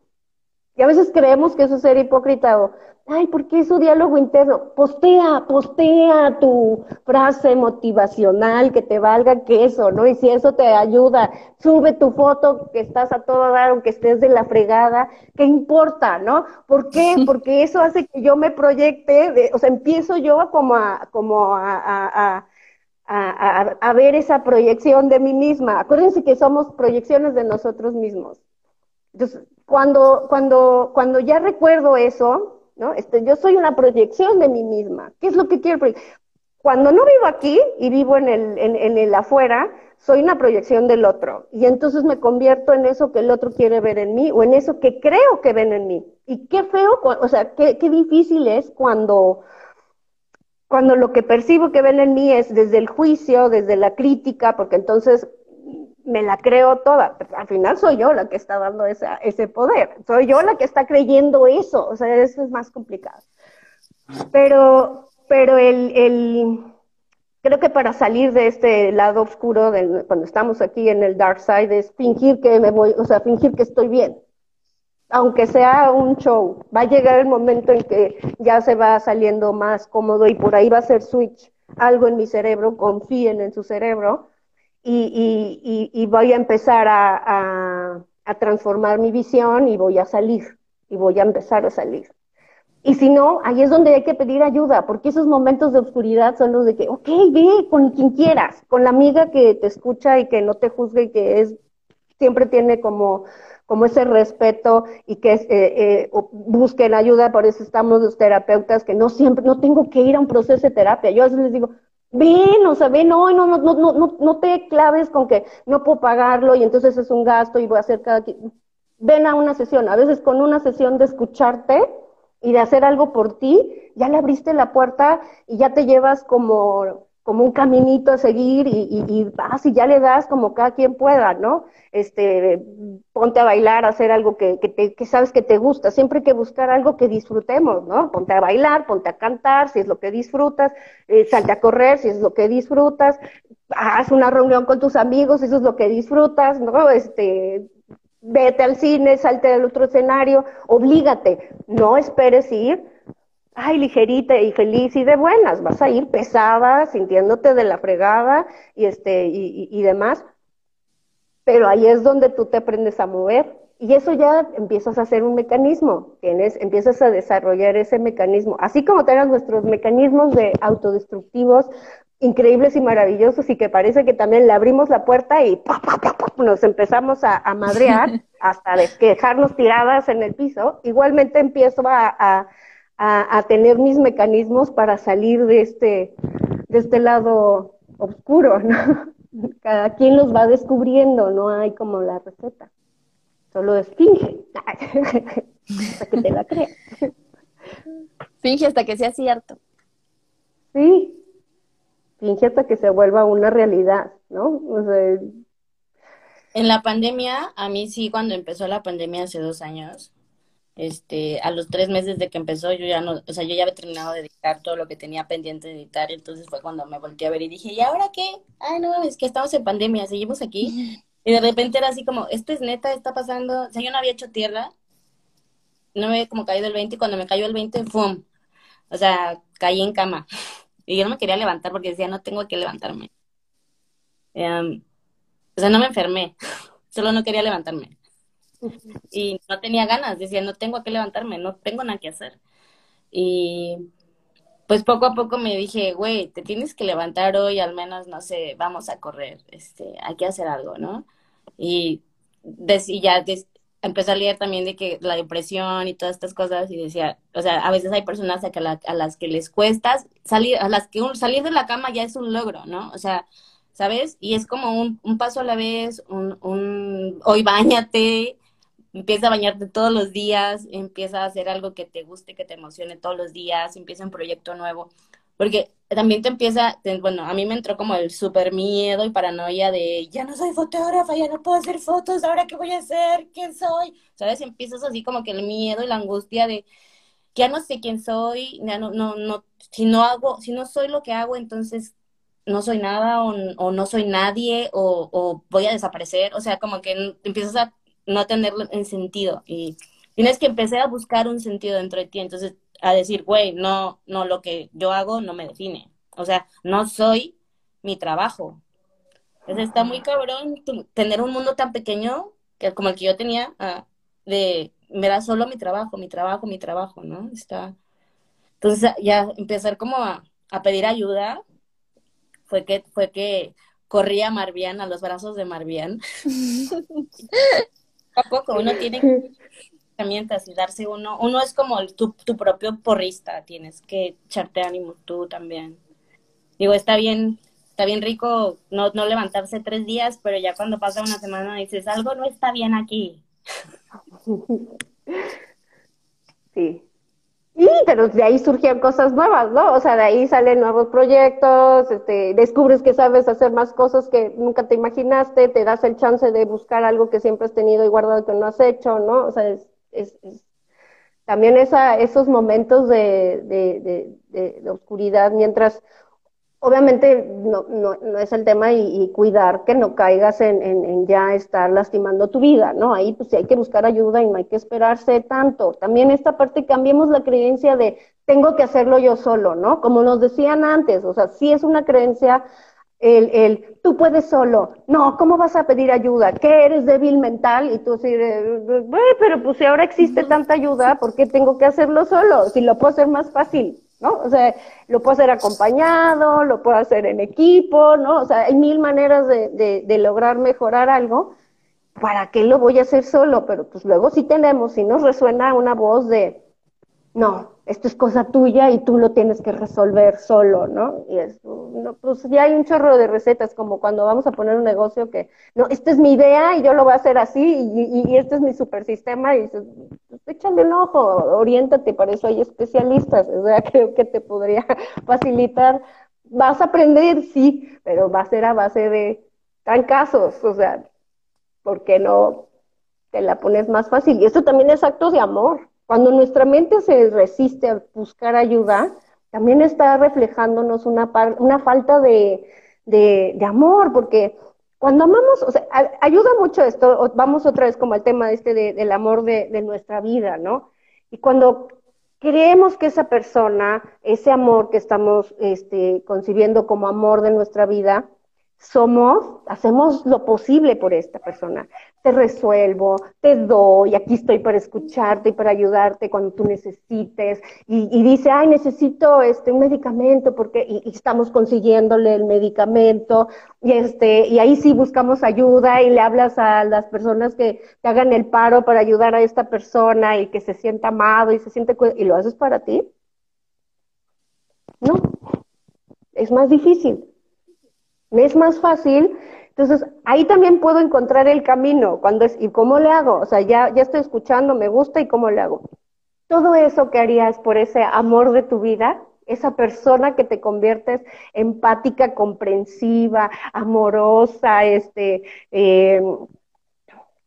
Y a veces creemos que eso es ser hipócrita o, ay, ¿por qué su diálogo interno? Postea, postea tu frase motivacional que te valga que eso, ¿no? Y si eso te ayuda, sube tu foto que estás a todo dar, aunque estés de la fregada, ¿qué importa, no? ¿Por qué? Porque eso hace que yo me proyecte, o sea, empiezo yo como a, como a a, ver esa proyección de mí misma. Acuérdense que somos proyecciones de nosotros mismos. Entonces, cuando, cuando, cuando ya recuerdo eso, ¿no? Este, yo soy una proyección de mí misma. ¿Qué es lo que quiero? Cuando no vivo aquí y vivo en el, en, el afuera, soy una proyección del otro. Y entonces me convierto en eso que el otro quiere ver en mí o en eso que creo que ven en mí. Y qué feo, o sea, qué, qué difícil es cuando, cuando lo que percibo que ven en mí es desde el juicio, desde la crítica, porque entonces me la creo toda. Al final soy yo la que está dando esa, ese poder, soy yo la que está creyendo eso, o sea, eso es más complicado. Pero, pero el, el creo que para salir de este lado oscuro, cuando estamos aquí en el dark side, es fingir que me voy, o sea, fingir que estoy bien aunque sea un show, va a llegar el momento en que ya se va saliendo más cómodo y por ahí va a ser switch algo en mi cerebro, confíen en su cerebro y, voy a empezar a, transformar mi visión y voy a salir y voy a empezar a salir. Y si no, ahí es donde hay que pedir ayuda, porque esos momentos de oscuridad son los de que, ok, ve con quien quieras, con la amiga que te escucha y que no te juzgue y que es, siempre tiene como como ese respeto y que eh, eh, busquen ayuda, por eso estamos los terapeutas, que no siempre, no tengo que ir a un proceso de terapia. Yo a veces les digo, ven, o sea, ven, no, no, no, no, no, no te claves con que no puedo pagarlo y entonces es un gasto y voy a hacer cada... Ven a una sesión, a veces con una sesión de escucharte y de hacer algo por ti, ya le abriste la puerta y ya te llevas como como un caminito a seguir y, y, vas y ya le das como cada quien pueda, ¿no? Este, ponte a bailar, hacer algo que, que, te, que sabes que te gusta, siempre hay que buscar algo que disfrutemos, ¿no? Ponte a bailar, ponte a cantar, si es lo que disfrutas, eh, salte a correr, si es lo que disfrutas, haz una reunión con tus amigos, si eso es lo que disfrutas, ¿no? Este, vete al cine, salte del otro escenario, oblígate, no esperes ir ay, ligerita y feliz y de buenas, vas a ir pesada, sintiéndote de la fregada y, este, y, y, demás, pero ahí es donde tú te aprendes a mover y eso ya empiezas a hacer un mecanismo, tienes, empiezas a desarrollar ese mecanismo, así como tengas nuestros mecanismos de autodestructivos increíbles y maravillosos y que parece que también le abrimos la puerta y nos empezamos a, madrear hasta dejarnos tiradas en el piso, igualmente empiezo a a, tener mis mecanismos para salir de este, de este lado oscuro, ¿no? Cada quien los va descubriendo, no hay como la receta. Solo es finge, hasta que te la creas. Finge hasta que sea cierto. Sí, finge hasta que se vuelva una realidad, ¿no? O sea, en la pandemia, a mí sí, cuando empezó la pandemia hace dos años, Este, a los tres meses de que empezó, yo ya no, o sea, yo ya había terminado de editar todo lo que tenía pendiente de editar, entonces fue cuando me volteé a ver y dije, ¿y ahora qué? Ay, no, es que estamos en pandemia, seguimos aquí. Y de repente era así como, esto es neta, está pasando, o sea, yo no había hecho tierra, no me había como caído el 20 y cuando me cayó el 20, ¡fum! O sea, caí en cama. Y yo no me quería levantar porque decía, no tengo que levantarme. Em, o sea, no me enfermé, solo no quería levantarme. Y no tenía ganas, decía, no tengo que levantarme, no tengo nada que hacer. Y pues poco a poco me dije, güey, te tienes que levantar hoy, al menos, no sé, vamos a correr, este, hay que hacer algo, ¿no? Y, ya empecé a leer también de que la depresión y todas estas cosas y decía, o sea, a veces hay personas a, a las que les cuesta salir, a las que salir de la cama ya es un logro, ¿no? O sea, ¿sabes? Y es como un, paso a la vez, un hoy bañate, empieza a bañarte todos los días, empieza a hacer algo que te guste, que te emocione todos los días, empieza un proyecto nuevo, porque también te empieza, bueno, a mí me entró como el súper miedo y paranoia de, ya no soy fotógrafa, ya no puedo hacer fotos, ahora qué voy a hacer, quién soy, ¿sabes? empiezas así como que el miedo y la angustia de, ya no sé quién soy, ya no, no, no, si no hago, si no soy lo que hago, entonces no soy nada o, o no soy nadie o, o, voy a desaparecer, o sea, como que empiezas a no tenerlo en sentido. Y tienes que empezar a buscar un sentido dentro de ti. Entonces, a decir, güey, no, no, lo que yo hago no me define. O sea, no soy mi trabajo. Entonces está muy cabrón tener un mundo tan pequeño que, como el que yo tenía, uh, de me da solo mi trabajo, mi trabajo, mi trabajo, ¿no? Está. Entonces ya empezar como a, a pedir ayuda fue que, fue que corría Marvian a los brazos de Marvian. a poco uno tiene herramientas y darse uno, uno es como tu, tu propio porrista, tienes que echarte ánimo tú también. Digo, está bien, está bien rico no, no levantarse tres días, pero ya cuando pasa una semana dices, algo no está bien aquí. Sí, y pero de ahí surgían cosas nuevas, ¿no? O sea, de ahí salen nuevos proyectos, este, descubres que sabes hacer más cosas que nunca te imaginaste, te das el chance de buscar algo que siempre has tenido y guardado que no has hecho, ¿no? O sea, es, es, también esa, esos momentos de, de, de, de oscuridad mientras obviamente no, no, no, es el tema y, cuidar que no caigas en, en, ya estar lastimando tu vida, ¿no? Ahí pues sí hay que buscar ayuda y no hay que esperarse tanto. También esta parte, cambiemos la creencia de tengo que hacerlo yo solo, ¿no? Como nos decían antes, o sea, sí es una creencia el, el tú puedes solo, no, ¿cómo vas a pedir ayuda? ¿Qué eres débil mental? Y tú así, pero pues si ahora existe tanta ayuda, ¿por qué tengo que hacerlo solo? Si lo puedo hacer más fácil. ¿No? O sea, lo puedo hacer acompañado, lo puedo hacer en equipo, ¿no? O sea, hay mil maneras de, de, de lograr mejorar algo. ¿Para qué lo voy a hacer solo? Pero pues luego sí tenemos, si nos resuena una voz de, no, esto es cosa tuya y tú lo tienes que resolver solo, ¿no? Y es, no, pues ya hay un chorro de recetas, como cuando vamos a poner un negocio que, no, esta es mi idea y yo lo voy a hacer así y, y, este es mi super sistema y dices, pues échale un ojo, oriéntate, para eso hay especialistas, o sea, creo que te podría facilitar. Vas a aprender, sí, pero va a ser a base de trancazos, o sea, ¿por qué no te la pones más fácil? Y esto también es actos de amor, cuando nuestra mente se resiste a buscar ayuda, también está reflejándonos una, falta de, amor, porque cuando amamos, o sea, ayuda mucho esto, vamos otra vez como al tema este de, del amor de, de nuestra vida, ¿no? Y cuando creemos que esa persona, ese amor que estamos este, concibiendo como amor de nuestra vida, somos, hacemos lo posible por esta persona. Te resuelvo, te doy, aquí estoy para escucharte y para ayudarte cuando tú necesites. Y, dice, ay, necesito este, un medicamento porque, y, estamos consiguiéndole el medicamento. Y, este, y ahí sí buscamos ayuda y le hablas a las personas que hagan el paro para ayudar a esta persona y que se sienta amado y se siente, y lo haces para ti. No, es más difícil es más fácil. Entonces, ahí también puedo encontrar el camino, cuando es, ¿y cómo le hago? O sea, ya, ya estoy escuchando, me gusta, ¿y cómo le hago? Todo eso que harías por ese amor de tu vida, esa persona que te conviertes empática, comprensiva, amorosa, este, eh,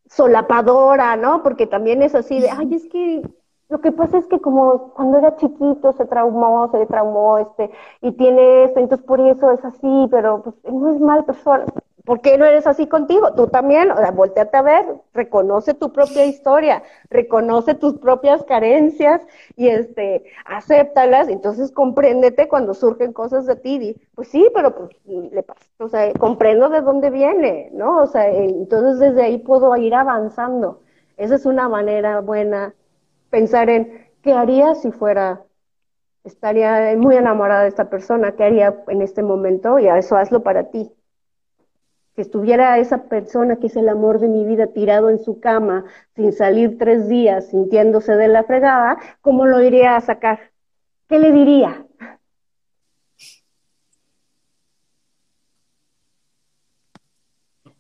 solapadora, ¿no? Porque también es así de, ay, es que Lo que pasa es que como cuando era chiquito se traumó, se traumó, este, y tiene esto, entonces por eso es así, pero pues no es mal persona. ¿Por qué no eres así contigo? Tú también, o sea, volteate a ver, reconoce tu propia historia, reconoce tus propias carencias y este, acéptalas, entonces compréndete cuando surgen cosas de ti, pues sí, pero pues le pasa, o sea, comprendo de dónde viene, ¿no? O sea, entonces desde ahí puedo ir avanzando. Esa es una manera buena pensar en qué haría si fuera, estaría muy enamorada de esta persona, qué haría en este momento y a eso hazlo para ti. Si estuviera esa persona que es el amor de mi vida tirado en su cama, sin salir tres días, sintiéndose de la fregada, ¿cómo lo iría a sacar? ¿Qué le diría?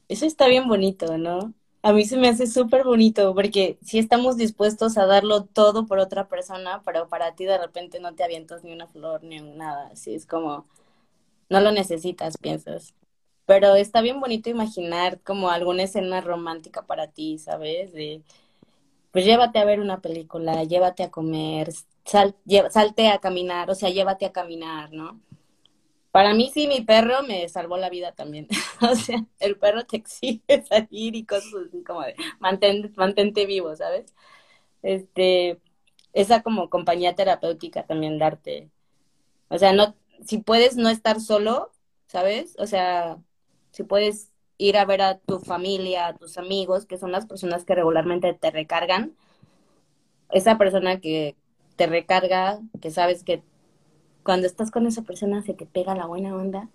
Eso está bien bonito, ¿no? A mí se me hace súper bonito porque si estamos dispuestos a darlo todo por otra persona, pero para ti de repente no te avientas ni una flor ni nada, así es como no lo necesitas, piensas. Pero está bien bonito imaginar como alguna escena romántica para ti, ¿sabes? De pues llévate a ver una película, llévate a comer, sal, salte a caminar, o sea, llévate a caminar, ¿no? Para mí sí, mi perro me salvó la vida también. o sea, el perro te exige salir y cosas así como de mantente vivo, ¿sabes? Este, esa como compañía terapéutica también darte. O sea, no, si puedes no estar solo, ¿sabes? O sea, si puedes ir a ver a tu familia, a tus amigos, que son las personas que regularmente te recargan, esa persona que te recarga, que sabes que cuando estás con esa persona se te pega la buena onda,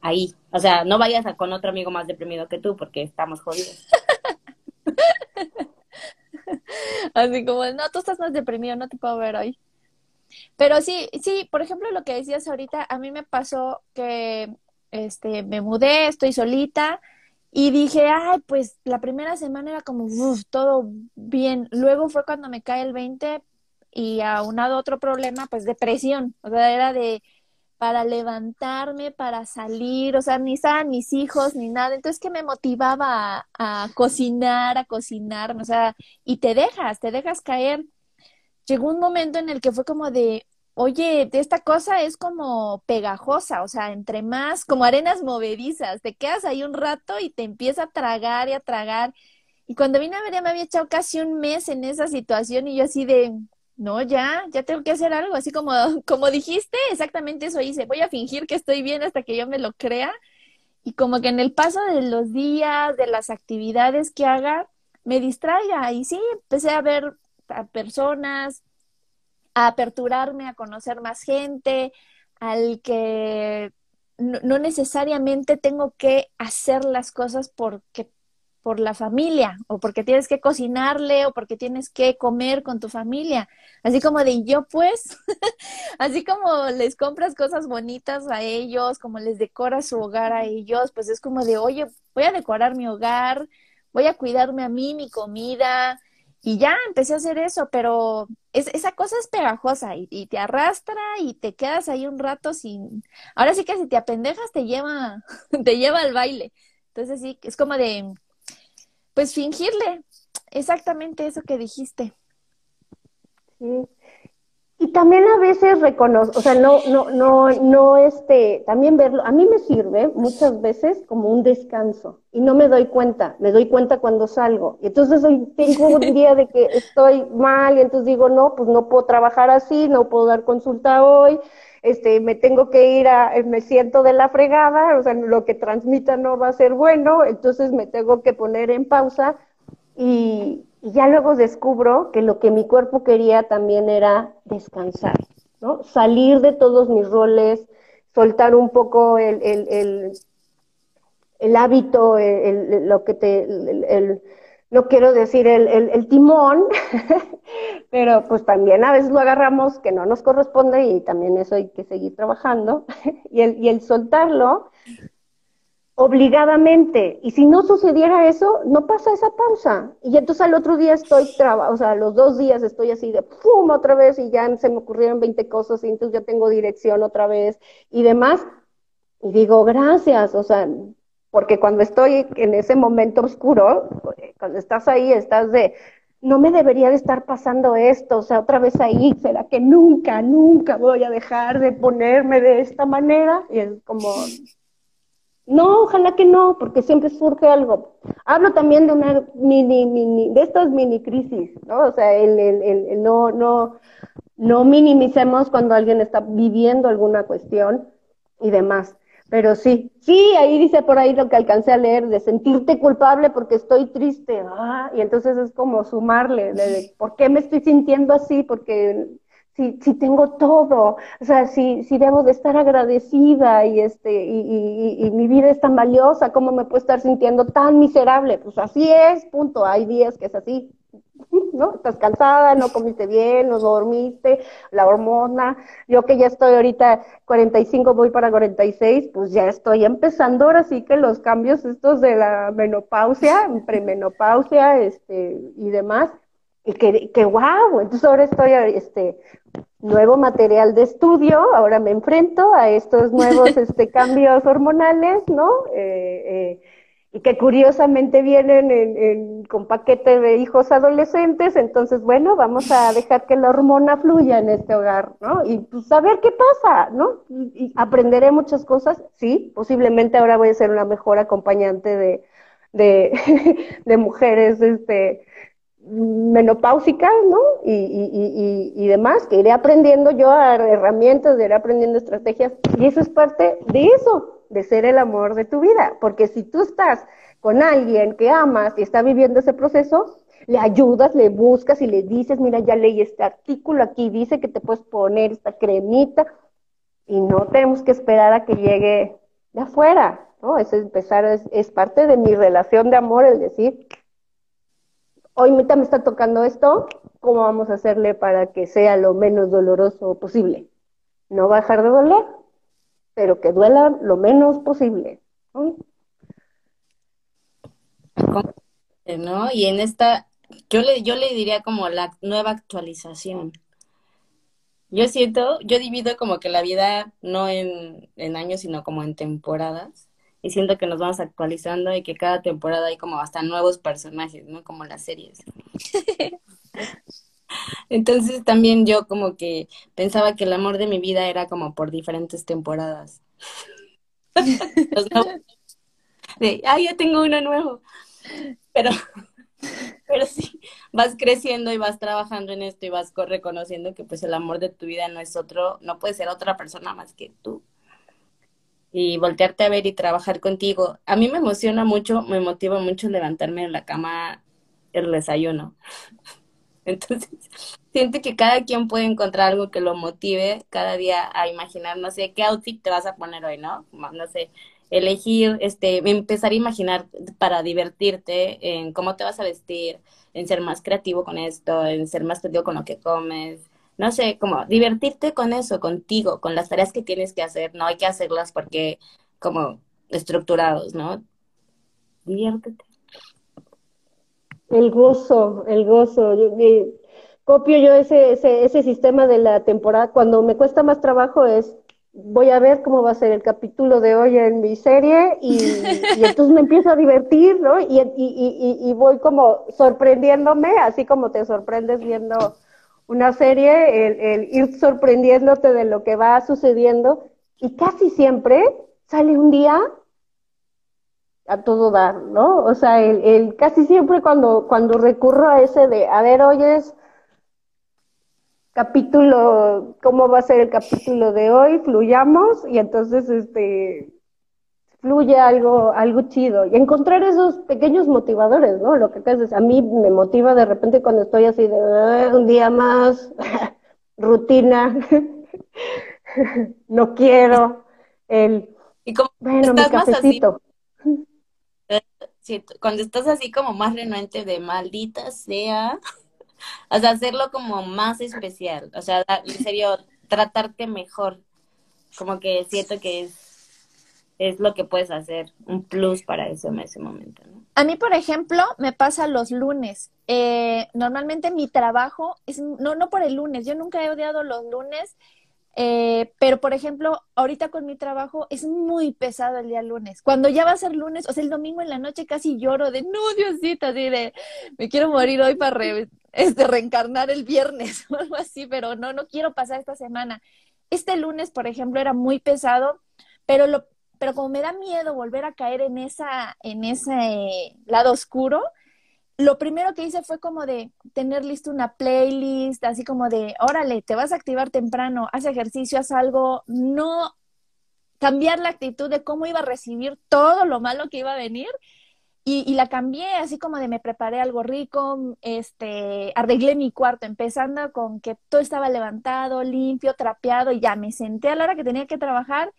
ahí. O sea, no vayas a con otro amigo más deprimido que tú porque estamos jodidos. Así como, no, tú estás más deprimido, no te puedo ver hoy. Pero sí, sí, por ejemplo, lo que decías ahorita, a mí me pasó que este, me mudé, estoy solita y dije, ay, pues la primera semana era como, todo bien. Luego fue cuando me cae el 20, y aunado otro problema, pues depresión, o sea, era de para levantarme, para salir, o sea, ni estaban mis hijos ni nada, entonces que me motivaba a, cocinar, a cocinar, o sea, y te dejas, te dejas caer. Llegó un momento en el que fue como de, oye, esta cosa es como pegajosa, o sea, entre más, como arenas movedizas, te quedas ahí un rato y te empieza a tragar y a tragar. Y cuando vine a ver, ya me había echado casi un mes en esa situación y yo así de, no, ya, ya tengo que hacer algo, así como, como dijiste, exactamente eso hice, voy a fingir que estoy bien hasta que yo me lo crea y como que en el paso de los días, de las actividades que haga, me distraiga y sí, empecé a ver a personas, a aperturarme, a conocer más gente, al que no necesariamente tengo que hacer las cosas porque por la familia o porque tienes que cocinarle o porque tienes que comer con tu familia. Así como de yo pues, así como les compras cosas bonitas a ellos, como les decoras su hogar a ellos, pues es como de, oye, voy a decorar mi hogar, voy a cuidarme a mí, mi comida. Y ya empecé a hacer eso, pero es, esa cosa es pegajosa y, te arrastra y te quedas ahí un rato sin... Ahora sí que si te apendejas te lleva, te lleva al baile. Entonces sí, es como de, pues fingirle exactamente eso que dijiste. Sí. Y también a veces reconoce, o sea, no, no, no, no, este, también verlo, a mí me sirve muchas veces como un descanso y no me doy cuenta, me doy cuenta cuando salgo. Y entonces hoy tengo un día de que estoy mal y entonces digo, no, pues no puedo trabajar así, no puedo dar consulta hoy, este, me tengo que ir a, me siento de la fregada, o sea, lo que transmita no va a ser bueno, entonces me tengo que poner en pausa y, ya luego descubro que lo que mi cuerpo quería también era descansar, ¿no? Salir de todos mis roles, soltar un poco el, el, el, el hábito, lo que te, no quiero decir el, el, timón, pero pues también a veces lo agarramos que no nos corresponde y también eso hay que seguir trabajando y el, y el soltarlo obligadamente. Y si no sucediera eso, no pasa esa pausa. Y entonces al otro día estoy, o sea, los dos días estoy así de pum otra vez y ya se me ocurrieron 20 cosas y entonces ya tengo dirección otra vez y demás. Y digo, gracias, o sea, porque cuando estoy en ese momento oscuro, cuando estás ahí, estás de, no me debería de estar pasando esto, o sea, otra vez ahí, ¿será que nunca, nunca voy a dejar de ponerme de esta manera? Y es como, no, ojalá que no, porque siempre surge algo. Hablo también de una mini, mini, de estas mini crisis, ¿no? O sea, el, el, el, no, no, no minimicemos cuando alguien está viviendo alguna cuestión y demás. Pero sí, sí, ahí dice por ahí lo que alcancé a leer, de sentirte culpable porque estoy triste. Ah, y entonces es como sumarle, de, ¿por qué me estoy sintiendo así? Porque si, si tengo todo, o sea, si, si debo de estar agradecida y, este, y, y, mi vida es tan valiosa, ¿cómo me puedo estar sintiendo tan miserable? Pues así es, punto. Hay días que es así, ¿no? Estás cansada, no comiste bien, no dormiste, la hormona. Yo que ya estoy ahorita 45, voy para 46, pues ya estoy empezando ahora sí que los cambios estos de la menopausia, premenopausia, este, y demás. Y que, que wow, entonces ahora estoy, este, nuevo material de estudio, ahora me enfrento a estos nuevos, este, cambios hormonales, ¿no? Eh, eh, y que curiosamente vienen en, con paquete de hijos adolescentes, entonces, bueno, vamos a dejar que la hormona fluya en este hogar, ¿no? Y pues a ver qué pasa, ¿no? Y, aprenderé muchas cosas, sí, posiblemente ahora voy a ser una mejor acompañante de, de, de mujeres, este, menopáusicas, ¿no? Y, y, y, y, demás, que iré aprendiendo yo a herramientas, iré aprendiendo estrategias, y eso es parte de eso, de ser el amor de tu vida, porque si tú estás con alguien que amas y está viviendo ese proceso, le ayudas, le buscas y le dices, mira, ya leí este artículo, aquí dice que te puedes poner esta cremita y no tenemos que esperar a que llegue de afuera, ¿no? Es empezar, es, es parte de mi relación de amor el decir, hoy me está tocando esto, ¿cómo vamos a hacerle para que sea lo menos doloroso posible? No va a dejar de doler, pero que duela lo menos posible. ¿no? Y en esta, yo le, yo le diría como la nueva actualización. Yo siento, yo divido como que la vida no en, en años, sino como en temporadas. Y siento que nos vamos actualizando y que cada temporada hay como hasta nuevos personajes, ¿no? Como las series. Entonces también yo como que pensaba que el amor de mi vida era como por diferentes temporadas. de, ah, ya tengo uno nuevo. Pero, pero sí, vas creciendo y vas trabajando en esto y vas reconociendo que pues el amor de tu vida no es otro, no puede ser otra persona más que tú. Y voltearte a ver y trabajar contigo. A mí me emociona mucho, me motiva mucho levantarme en la cama el desayuno. Entonces, siente que cada quien puede encontrar algo que lo motive cada día a imaginar, no sé, qué outfit te vas a poner hoy, ¿no? No sé, elegir, este, empezar a imaginar para divertirte en cómo te vas a vestir, en ser más creativo con esto, en ser más creativo con lo que comes, no sé, como divertirte con eso, contigo, con las tareas que tienes que hacer, no hay que hacerlas porque como estructurados, ¿no? Diviértete. El gozo, el gozo. copio yo ese, ese, ese sistema de la temporada. Cuando me cuesta más trabajo es, voy a ver cómo va a ser el capítulo de hoy en mi serie y, entonces me empiezo a divertir, ¿no? Y, y, y, voy como sorprendiéndome, así como te sorprendes viendo una serie, el, ir sorprendiéndote de lo que va sucediendo y casi siempre sale un día a todo dar, ¿no? O sea, el, el, casi siempre cuando, cuando recurro a ese de, a ver, oyes, capítulo, ¿cómo va a ser el capítulo de hoy? Fluyamos y entonces, este, fluye algo, algo chido. Y encontrar esos pequeños motivadores, ¿no? Lo que haces, a mí me motiva de repente cuando estoy así de, ah, un día más, rutina, no quiero, el, y como bueno, mi cafecito cuando estás así como más renuente de maldita sea, o sea, hacerlo como más especial, o sea, en serio, tratarte mejor, como que siento que es, es lo que puedes hacer, un plus para eso en ese momento, ¿no? A mí, por ejemplo, me pasa los lunes. Eh, normalmente mi trabajo es, no, no por el lunes, yo nunca he odiado los lunes Eh, pero, por ejemplo, ahorita con mi trabajo es muy pesado el día lunes. Cuando ya va a ser lunes, o sea, el domingo en la noche casi lloro de, no, Diosito, así de, me quiero morir hoy para este, reencarnar el viernes o algo así, pero no, no quiero pasar esta semana. Este lunes, por ejemplo, era muy pesado, pero lo, pero como me da miedo volver a caer en esa, en ese lado oscuro, lo primero que hice fue como de tener listo una playlist, así como de, órale, te vas a activar temprano, haz ejercicio, haz algo, no cambiar la actitud de cómo iba a recibir todo lo malo que iba a venir. Y, y, la cambié así como de me preparé algo rico, este, arreglé mi cuarto, empezando con que todo estaba levantado, limpio, trapeado, y ya me senté a la hora que tenía que trabajar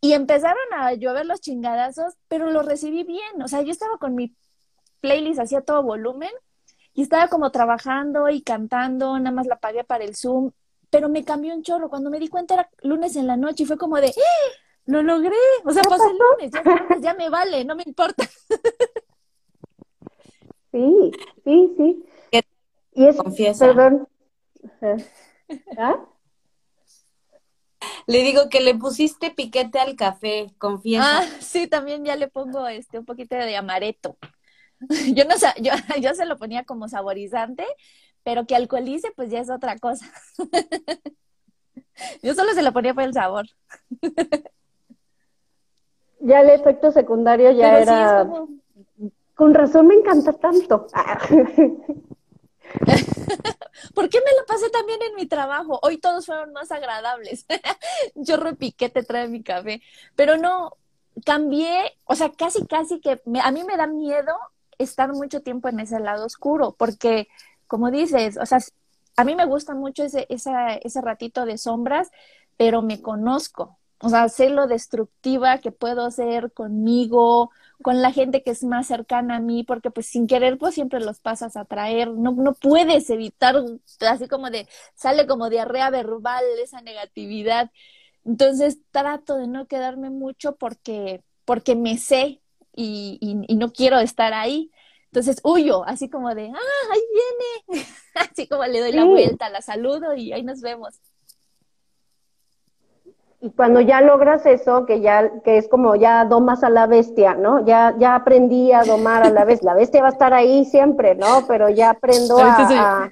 y empezaron a llover los chingadazos, pero lo recibí bien. O sea, yo estaba con mi playlist hacía todo volumen y estaba como trabajando y cantando, nada más la pagué para el Zoom, pero me cambió un chorro. Cuando me di cuenta era lunes en la noche y fue como de, ¡Eh! lo logré. O sea, pasé el lunes, ya, ya me vale, no me importa. Sí, sí, sí. Y es, Confiesa. perdón. ¿Ah? Le digo que le pusiste piquete al café, confiesa. Ah, sí, también ya le pongo este un poquito de amareto. Yo no yo, yo se lo ponía como saborizante, pero que alcoholice, pues ya es otra cosa. Yo solo se lo ponía por el sabor. Ya el efecto secundario ya era. Con razón me encanta tanto. ¿Por qué me lo pasé también en mi trabajo? Hoy todos fueron más agradables. Yo repiqué, te trae mi café. Pero no, cambié, o sea, casi, casi que a mí me da miedo estar mucho tiempo en ese lado oscuro, porque, como dices, o sea, a mí me gusta mucho ese, ese ratito de sombras, pero me conozco. O sea, sé lo destructiva que puedo ser conmigo, con la gente que es más cercana a mí, porque pues sin querer pues siempre los pasas a traer, no, no puedes evitar, así como de, sale como diarrea verbal esa negatividad. Entonces trato de no quedarme mucho porque, porque me sé y, y, no quiero estar ahí. Entonces huyo, así como de, ah, ahí viene, así como le doy la vuelta, la saludo y ahí nos vemos. Y cuando ya logras eso, que ya, que es como ya domas a la bestia, ¿no? Ya, ya aprendí a domar a la bestia. La bestia va a estar ahí siempre, ¿no? Pero ya aprendo a,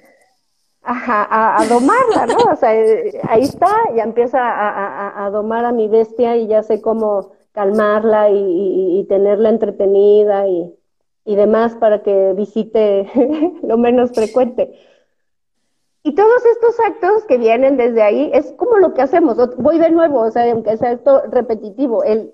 a, a, domarla, ¿no? O sea, eh, ahí está, ya empieza a, a, domar a mi bestia y ya sé cómo calmarla y, tenerla entretenida y, y, demás para que visite lo menos frecuente. Y todos estos actos que vienen desde ahí es como lo que hacemos. Voy de nuevo, o sea, aunque sea esto repetitivo, el,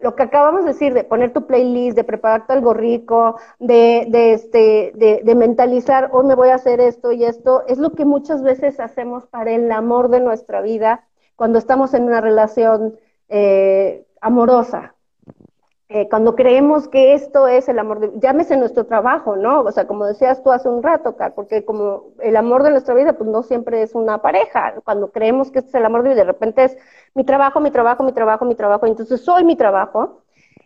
lo que acabamos de decir, de poner tu playlist, de prepararte algo rico, de, de, este, de, de mentalizar, hoy me voy a hacer esto y esto, es lo que muchas veces hacemos para el amor de nuestra vida cuando estamos en una relación eh, amorosa. Eh, cuando creemos que esto es el amor, de, llámese nuestro trabajo, ¿no? O sea, como decías tú hace un rato, Car, porque como el amor de nuestra vida, pues no siempre es una pareja. Cuando creemos que este es el amor de vida, de repente es mi trabajo, mi trabajo, mi trabajo, mi trabajo, entonces soy mi trabajo.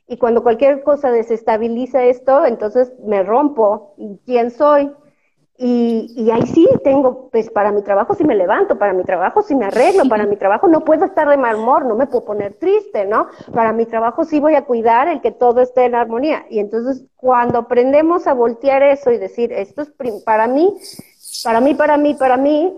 Y cuando cualquier cosa desestabiliza esto, entonces me rompo. ¿Quién soy? Y, y, ahí sí tengo, pues para mi trabajo sí me levanto, para mi trabajo sí me arreglo, para mi trabajo no puedo estar de mal humor, no me puedo poner triste, ¿no? Para mi trabajo sí voy a cuidar el que todo esté en armonía. Y entonces cuando aprendemos a voltear eso y decir, esto es para mí, para mí, para mí, para mí,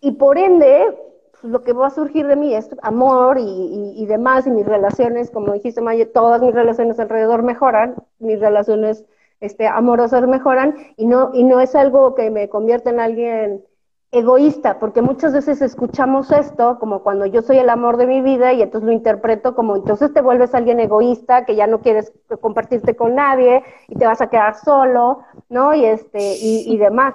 y por ende, pues, lo que va a surgir de mí es amor y, y, demás, y mis relaciones, como dijiste Maye, todas mis relaciones alrededor mejoran, mis relaciones este, amorosos mejoran y no, y no es algo que me convierta en alguien egoísta, porque muchas veces escuchamos esto como cuando yo soy el amor de mi vida y entonces lo interpreto como entonces te vuelves alguien egoísta que ya no quieres compartirte con nadie y te vas a quedar solo, ¿no? Y este y, y demás.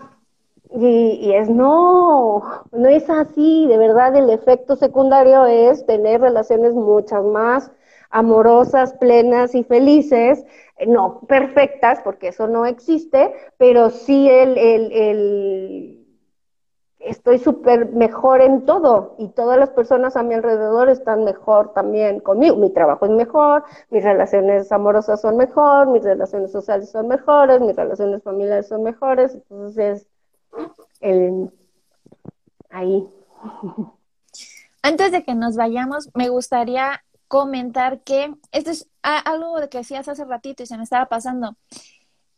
Y, y, es no, no es así, de verdad el efecto secundario es tener relaciones muchas más amorosas, plenas y felices, no perfectas, porque eso no existe, pero sí el, el, el estoy súper mejor en todo y todas las personas a mi alrededor están mejor también conmigo. Mi trabajo es mejor, mis relaciones amorosas son mejor, mis relaciones sociales son mejores, mis relaciones familiares son mejores, entonces el, ahí. Antes de que nos vayamos, me gustaría comentar que esto es algo de que decías hace ratito y se me estaba pasando,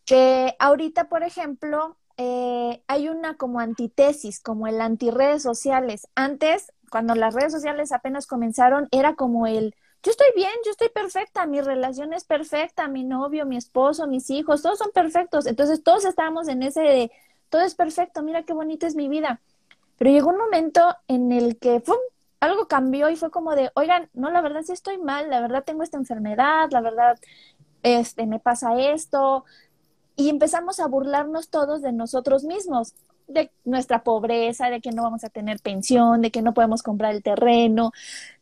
que ahorita, por ejemplo, eh, hay una como antitesis, como el anti-redes sociales. Antes, cuando las redes sociales apenas comenzaron, era como el, yo estoy bien, yo estoy perfecta, mi relación es perfecta, mi novio, mi esposo, mis hijos, todos son perfectos. Entonces todos estábamos en ese de, todo es perfecto, mira qué bonita es mi vida. Pero llegó un momento en el que. Algo cambió y fue como de, oigan, no, la verdad sí estoy mal, la verdad tengo esta enfermedad, la verdad este, me pasa esto. Y empezamos a burlarnos todos de nosotros mismos, de nuestra pobreza, de que no vamos a tener pensión, de que no podemos comprar el terreno,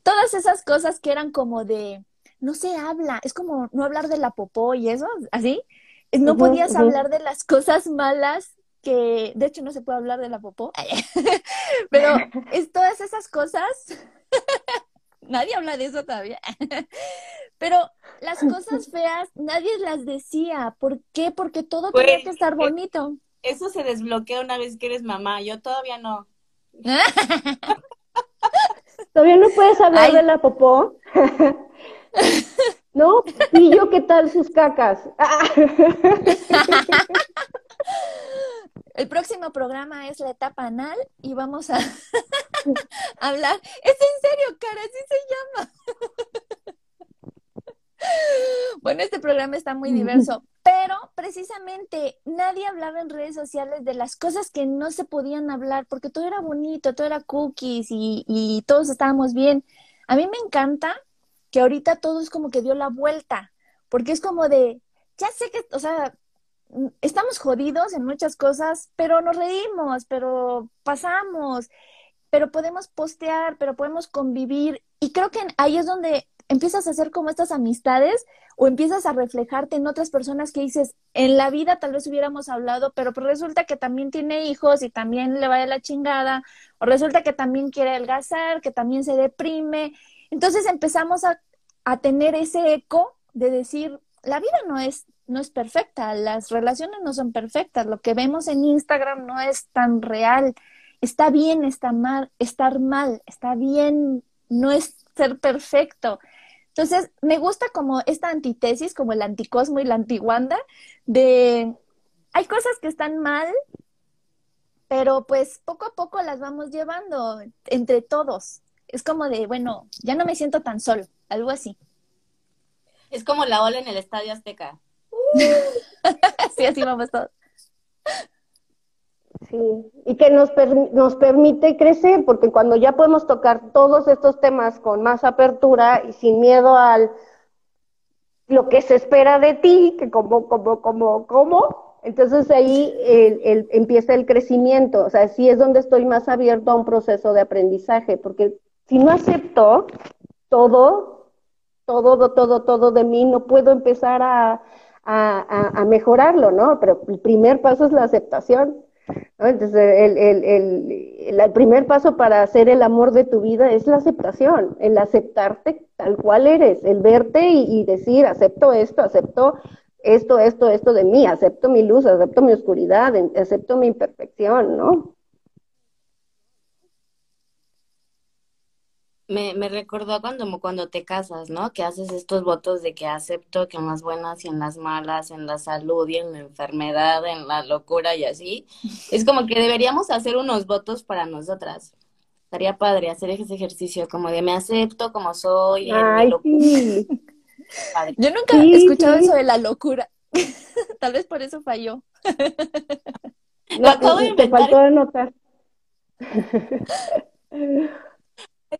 todas esas cosas que eran como de, no se habla, es como no hablar de la popó y eso, así. No podías hablar de las cosas malas que de hecho no se puede hablar de la popó, pero es todas esas cosas, nadie habla de eso todavía, pero las cosas feas nadie las decía, ¿por qué? Porque todo tiene pues, que estar eh, bonito. Eso se desbloquea una vez que eres mamá, yo todavía no. ¿Todavía no puedes hablar de la popó? ¿No? ¿Y yo qué tal sus cacas? El próximo programa es la etapa anal y vamos a hablar. Es en serio, cara, así se llama. bueno, este programa está muy diverso, pero precisamente nadie hablaba en redes sociales de las cosas que no se podían hablar porque todo era bonito, todo era cookies y, y todos estábamos bien. A mí me encanta que ahorita todo es como que dio la vuelta, porque es como de, ya sé que, o sea, estamos jodidos en muchas cosas, pero nos reímos, pero pasamos, pero podemos postear, pero podemos convivir. Y creo que ahí es donde empiezas a hacer como estas amistades o empiezas a reflejarte en otras personas que dices, en la vida tal vez hubiéramos hablado, pero pues resulta que también tiene hijos y también le va de la chingada, o resulta que también quiere adelgazar, que también se deprime. Entonces empezamos a, a tener ese eco de decir, la vida no es no es perfecta, las relaciones no son perfectas, lo que vemos en Instagram no es tan real. Está bien está mal, estar mal, está bien no es ser perfecto. Entonces, me gusta como esta antitesis, como el anticosmo y la antiguanda, de hay cosas que están mal, pero pues poco a poco las vamos llevando entre todos. Es como de, bueno, ya no me siento tan solo, algo así. Es como la ola en el Estadio Azteca. sí, así vamos todos. Sí, y que nos, nos permite crecer, porque cuando ya podemos tocar todos estos temas con más apertura y sin miedo al lo que se espera de ti, que como, como, como, como, entonces ahí el, empieza el crecimiento, o sea, sí es donde estoy más abierto a un proceso de aprendizaje, porque si no acepto todo, todo, todo, todo de mí, no puedo empezar a, a, mejorarlo, ¿no? Pero el primer paso es la aceptación. Entonces, el, el, el, el, primer paso para hacer el amor de tu vida es la aceptación, el aceptarte tal cual eres, el verte y, y decir, acepto esto, acepto esto, esto, esto de mí, acepto mi luz, acepto mi oscuridad, acepto mi imperfección, ¿no? Me, me recordó cuando, cuando te casas, ¿no? Que haces estos votos de que acepto que en las buenas y en las malas, en la salud y en la enfermedad, en la locura y así. Es como que deberíamos hacer unos votos para nosotras. Estaría padre hacer ese ejercicio como de me acepto como soy. Ay, sí. Yo nunca he escuchado eso de la locura. Tal vez por eso falló. No, te faltó de notar.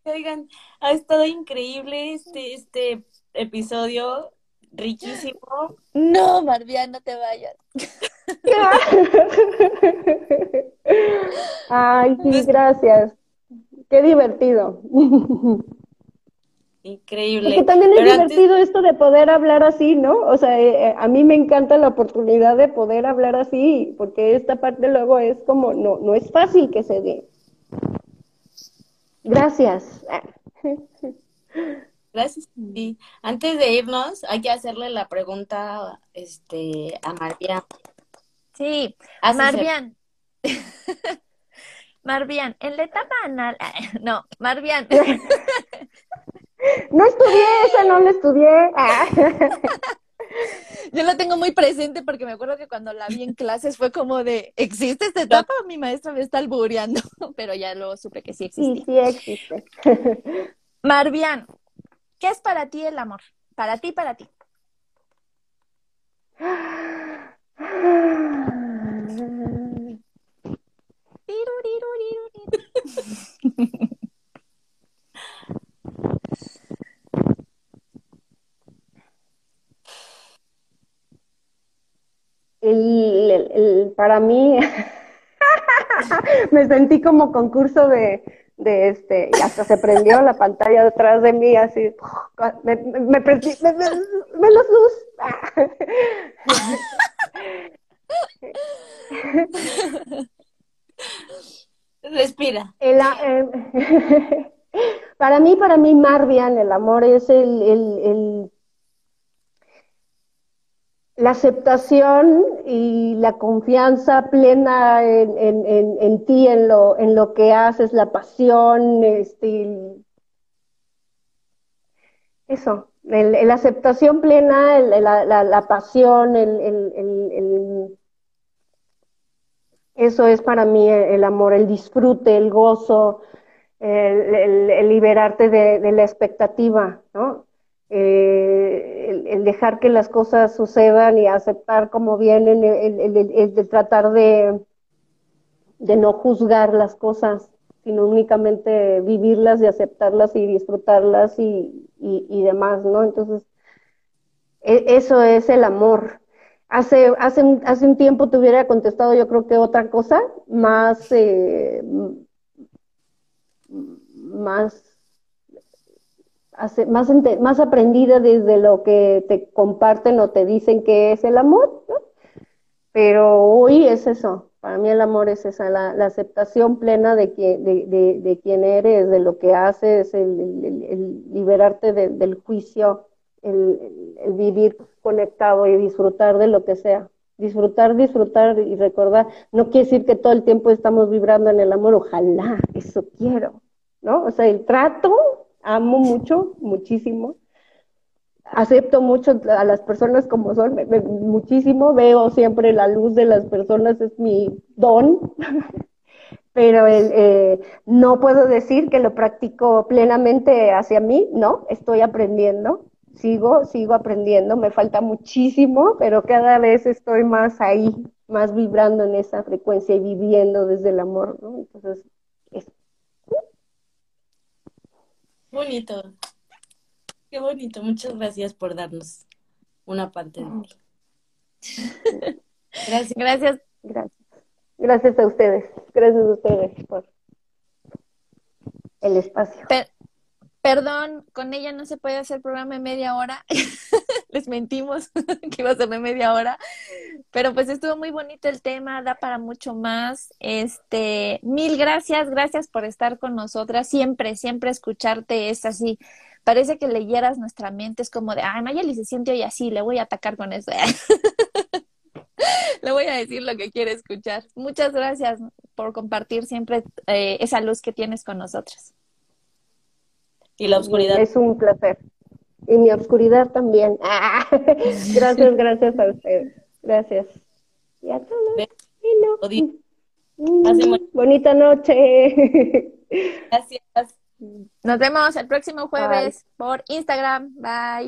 Oigan, ha estado increíble este, este episodio, riquísimo. No, Marvia, no te vayas. Ay, sí, gracias. Qué divertido. Increíble. Es que también es divertido esto de poder hablar así, ¿no? O sea, eh, eh, a mí me encanta la oportunidad de poder hablar así, porque esta parte luego es como, no, no es fácil que se dé. Gracias. Gracias. Antes de irnos, hay que hacerle la pregunta este, a Marvian. Sí, a Marvian. Marvian, en la etapa anal, no, Marvian. No estudié, esa no la estudié. Yo la tengo muy presente porque me acuerdo que cuando la vi en clases fue como de, ¿existe esta etapa? Mi maestra me está albureando, pero ya luego supe que sí existe. Sí, sí existe. Marvian, ¿qué es para ti el amor? Para ti, para ti. El, el, para mí, me sentí como concurso de, de este, y hasta se prendió la pantalla detrás de mí, así, me, me, me, me, me los luz. Respira. El, eh, para mí, para mí, Marvian, el amor es el, el, el, la aceptación y la confianza plena en, en, en, en, ti, en lo, en lo que haces, la pasión, este, eso, la aceptación plena, la, la, la, pasión, el, eso es para mí el amor, el disfrute, el gozo, el, liberarte de, de, la expectativa, ¿no? Eh, el, dejar que las cosas sucedan y aceptar como vienen, el, tratar de, de no juzgar las cosas, sino únicamente vivirlas y aceptarlas y disfrutarlas y, y, y demás, ¿no? Entonces, e, eso es el amor, Hace, hace, hace un tiempo te hubiera contestado yo creo que otra cosa, más, eh, más, más, más aprendida desde lo que te comparten o te dicen que es el amor. Pero hoy es eso, para mí el amor es esa, la, la aceptación plena de, que, de, de, de, quién eres, de lo que haces, el liberarte del juicio el, el, vivir conectado y disfrutar de lo que sea. Disfrutar, disfrutar y recordar. No quiere decir que todo el tiempo estamos vibrando en el amor, ojalá, eso quiero, ¿no? O sea, el trato, amo mucho, muchísimo. Acepto mucho a las personas como son, muchísimo, veo siempre la luz de las personas, es mi don, pero eh, no puedo decir que lo practico plenamente hacia mí, no, estoy aprendiendo, sigo, sigo aprendiendo, me falta muchísimo, pero cada vez estoy más ahí, más vibrando en esa frecuencia y viviendo desde el amor, ¿no? Entonces, eso. Bonito. Qué bonito. Muchas gracias por darnos una parte de ti. Gracias. Gracias. Gracias. Gracias a ustedes. Gracias a ustedes por el espacio. Pero Perdón, con ella no se puede hacer programa de media hora. Les mentimos que iba a ser de media hora. Pero pues estuvo muy bonito el tema, da para mucho más. Este, mil gracias, gracias por estar con nosotras. Siempre, siempre escucharte es así. Parece que leyeras nuestra mente, es como de, ay, Mayeli se siente hoy así, le voy a atacar con eso. le voy a decir lo que quiere escuchar. Muchas gracias por compartir siempre eh, esa luz que tienes con nosotros. Y la oscuridad. Es un placer. Y mi oscuridad también. Ah, gracias, gracias a ustedes. Gracias. Y a todos. Mm, bonita noche. Gracias. Nos vemos el próximo jueves Bye. por Instagram. Bye.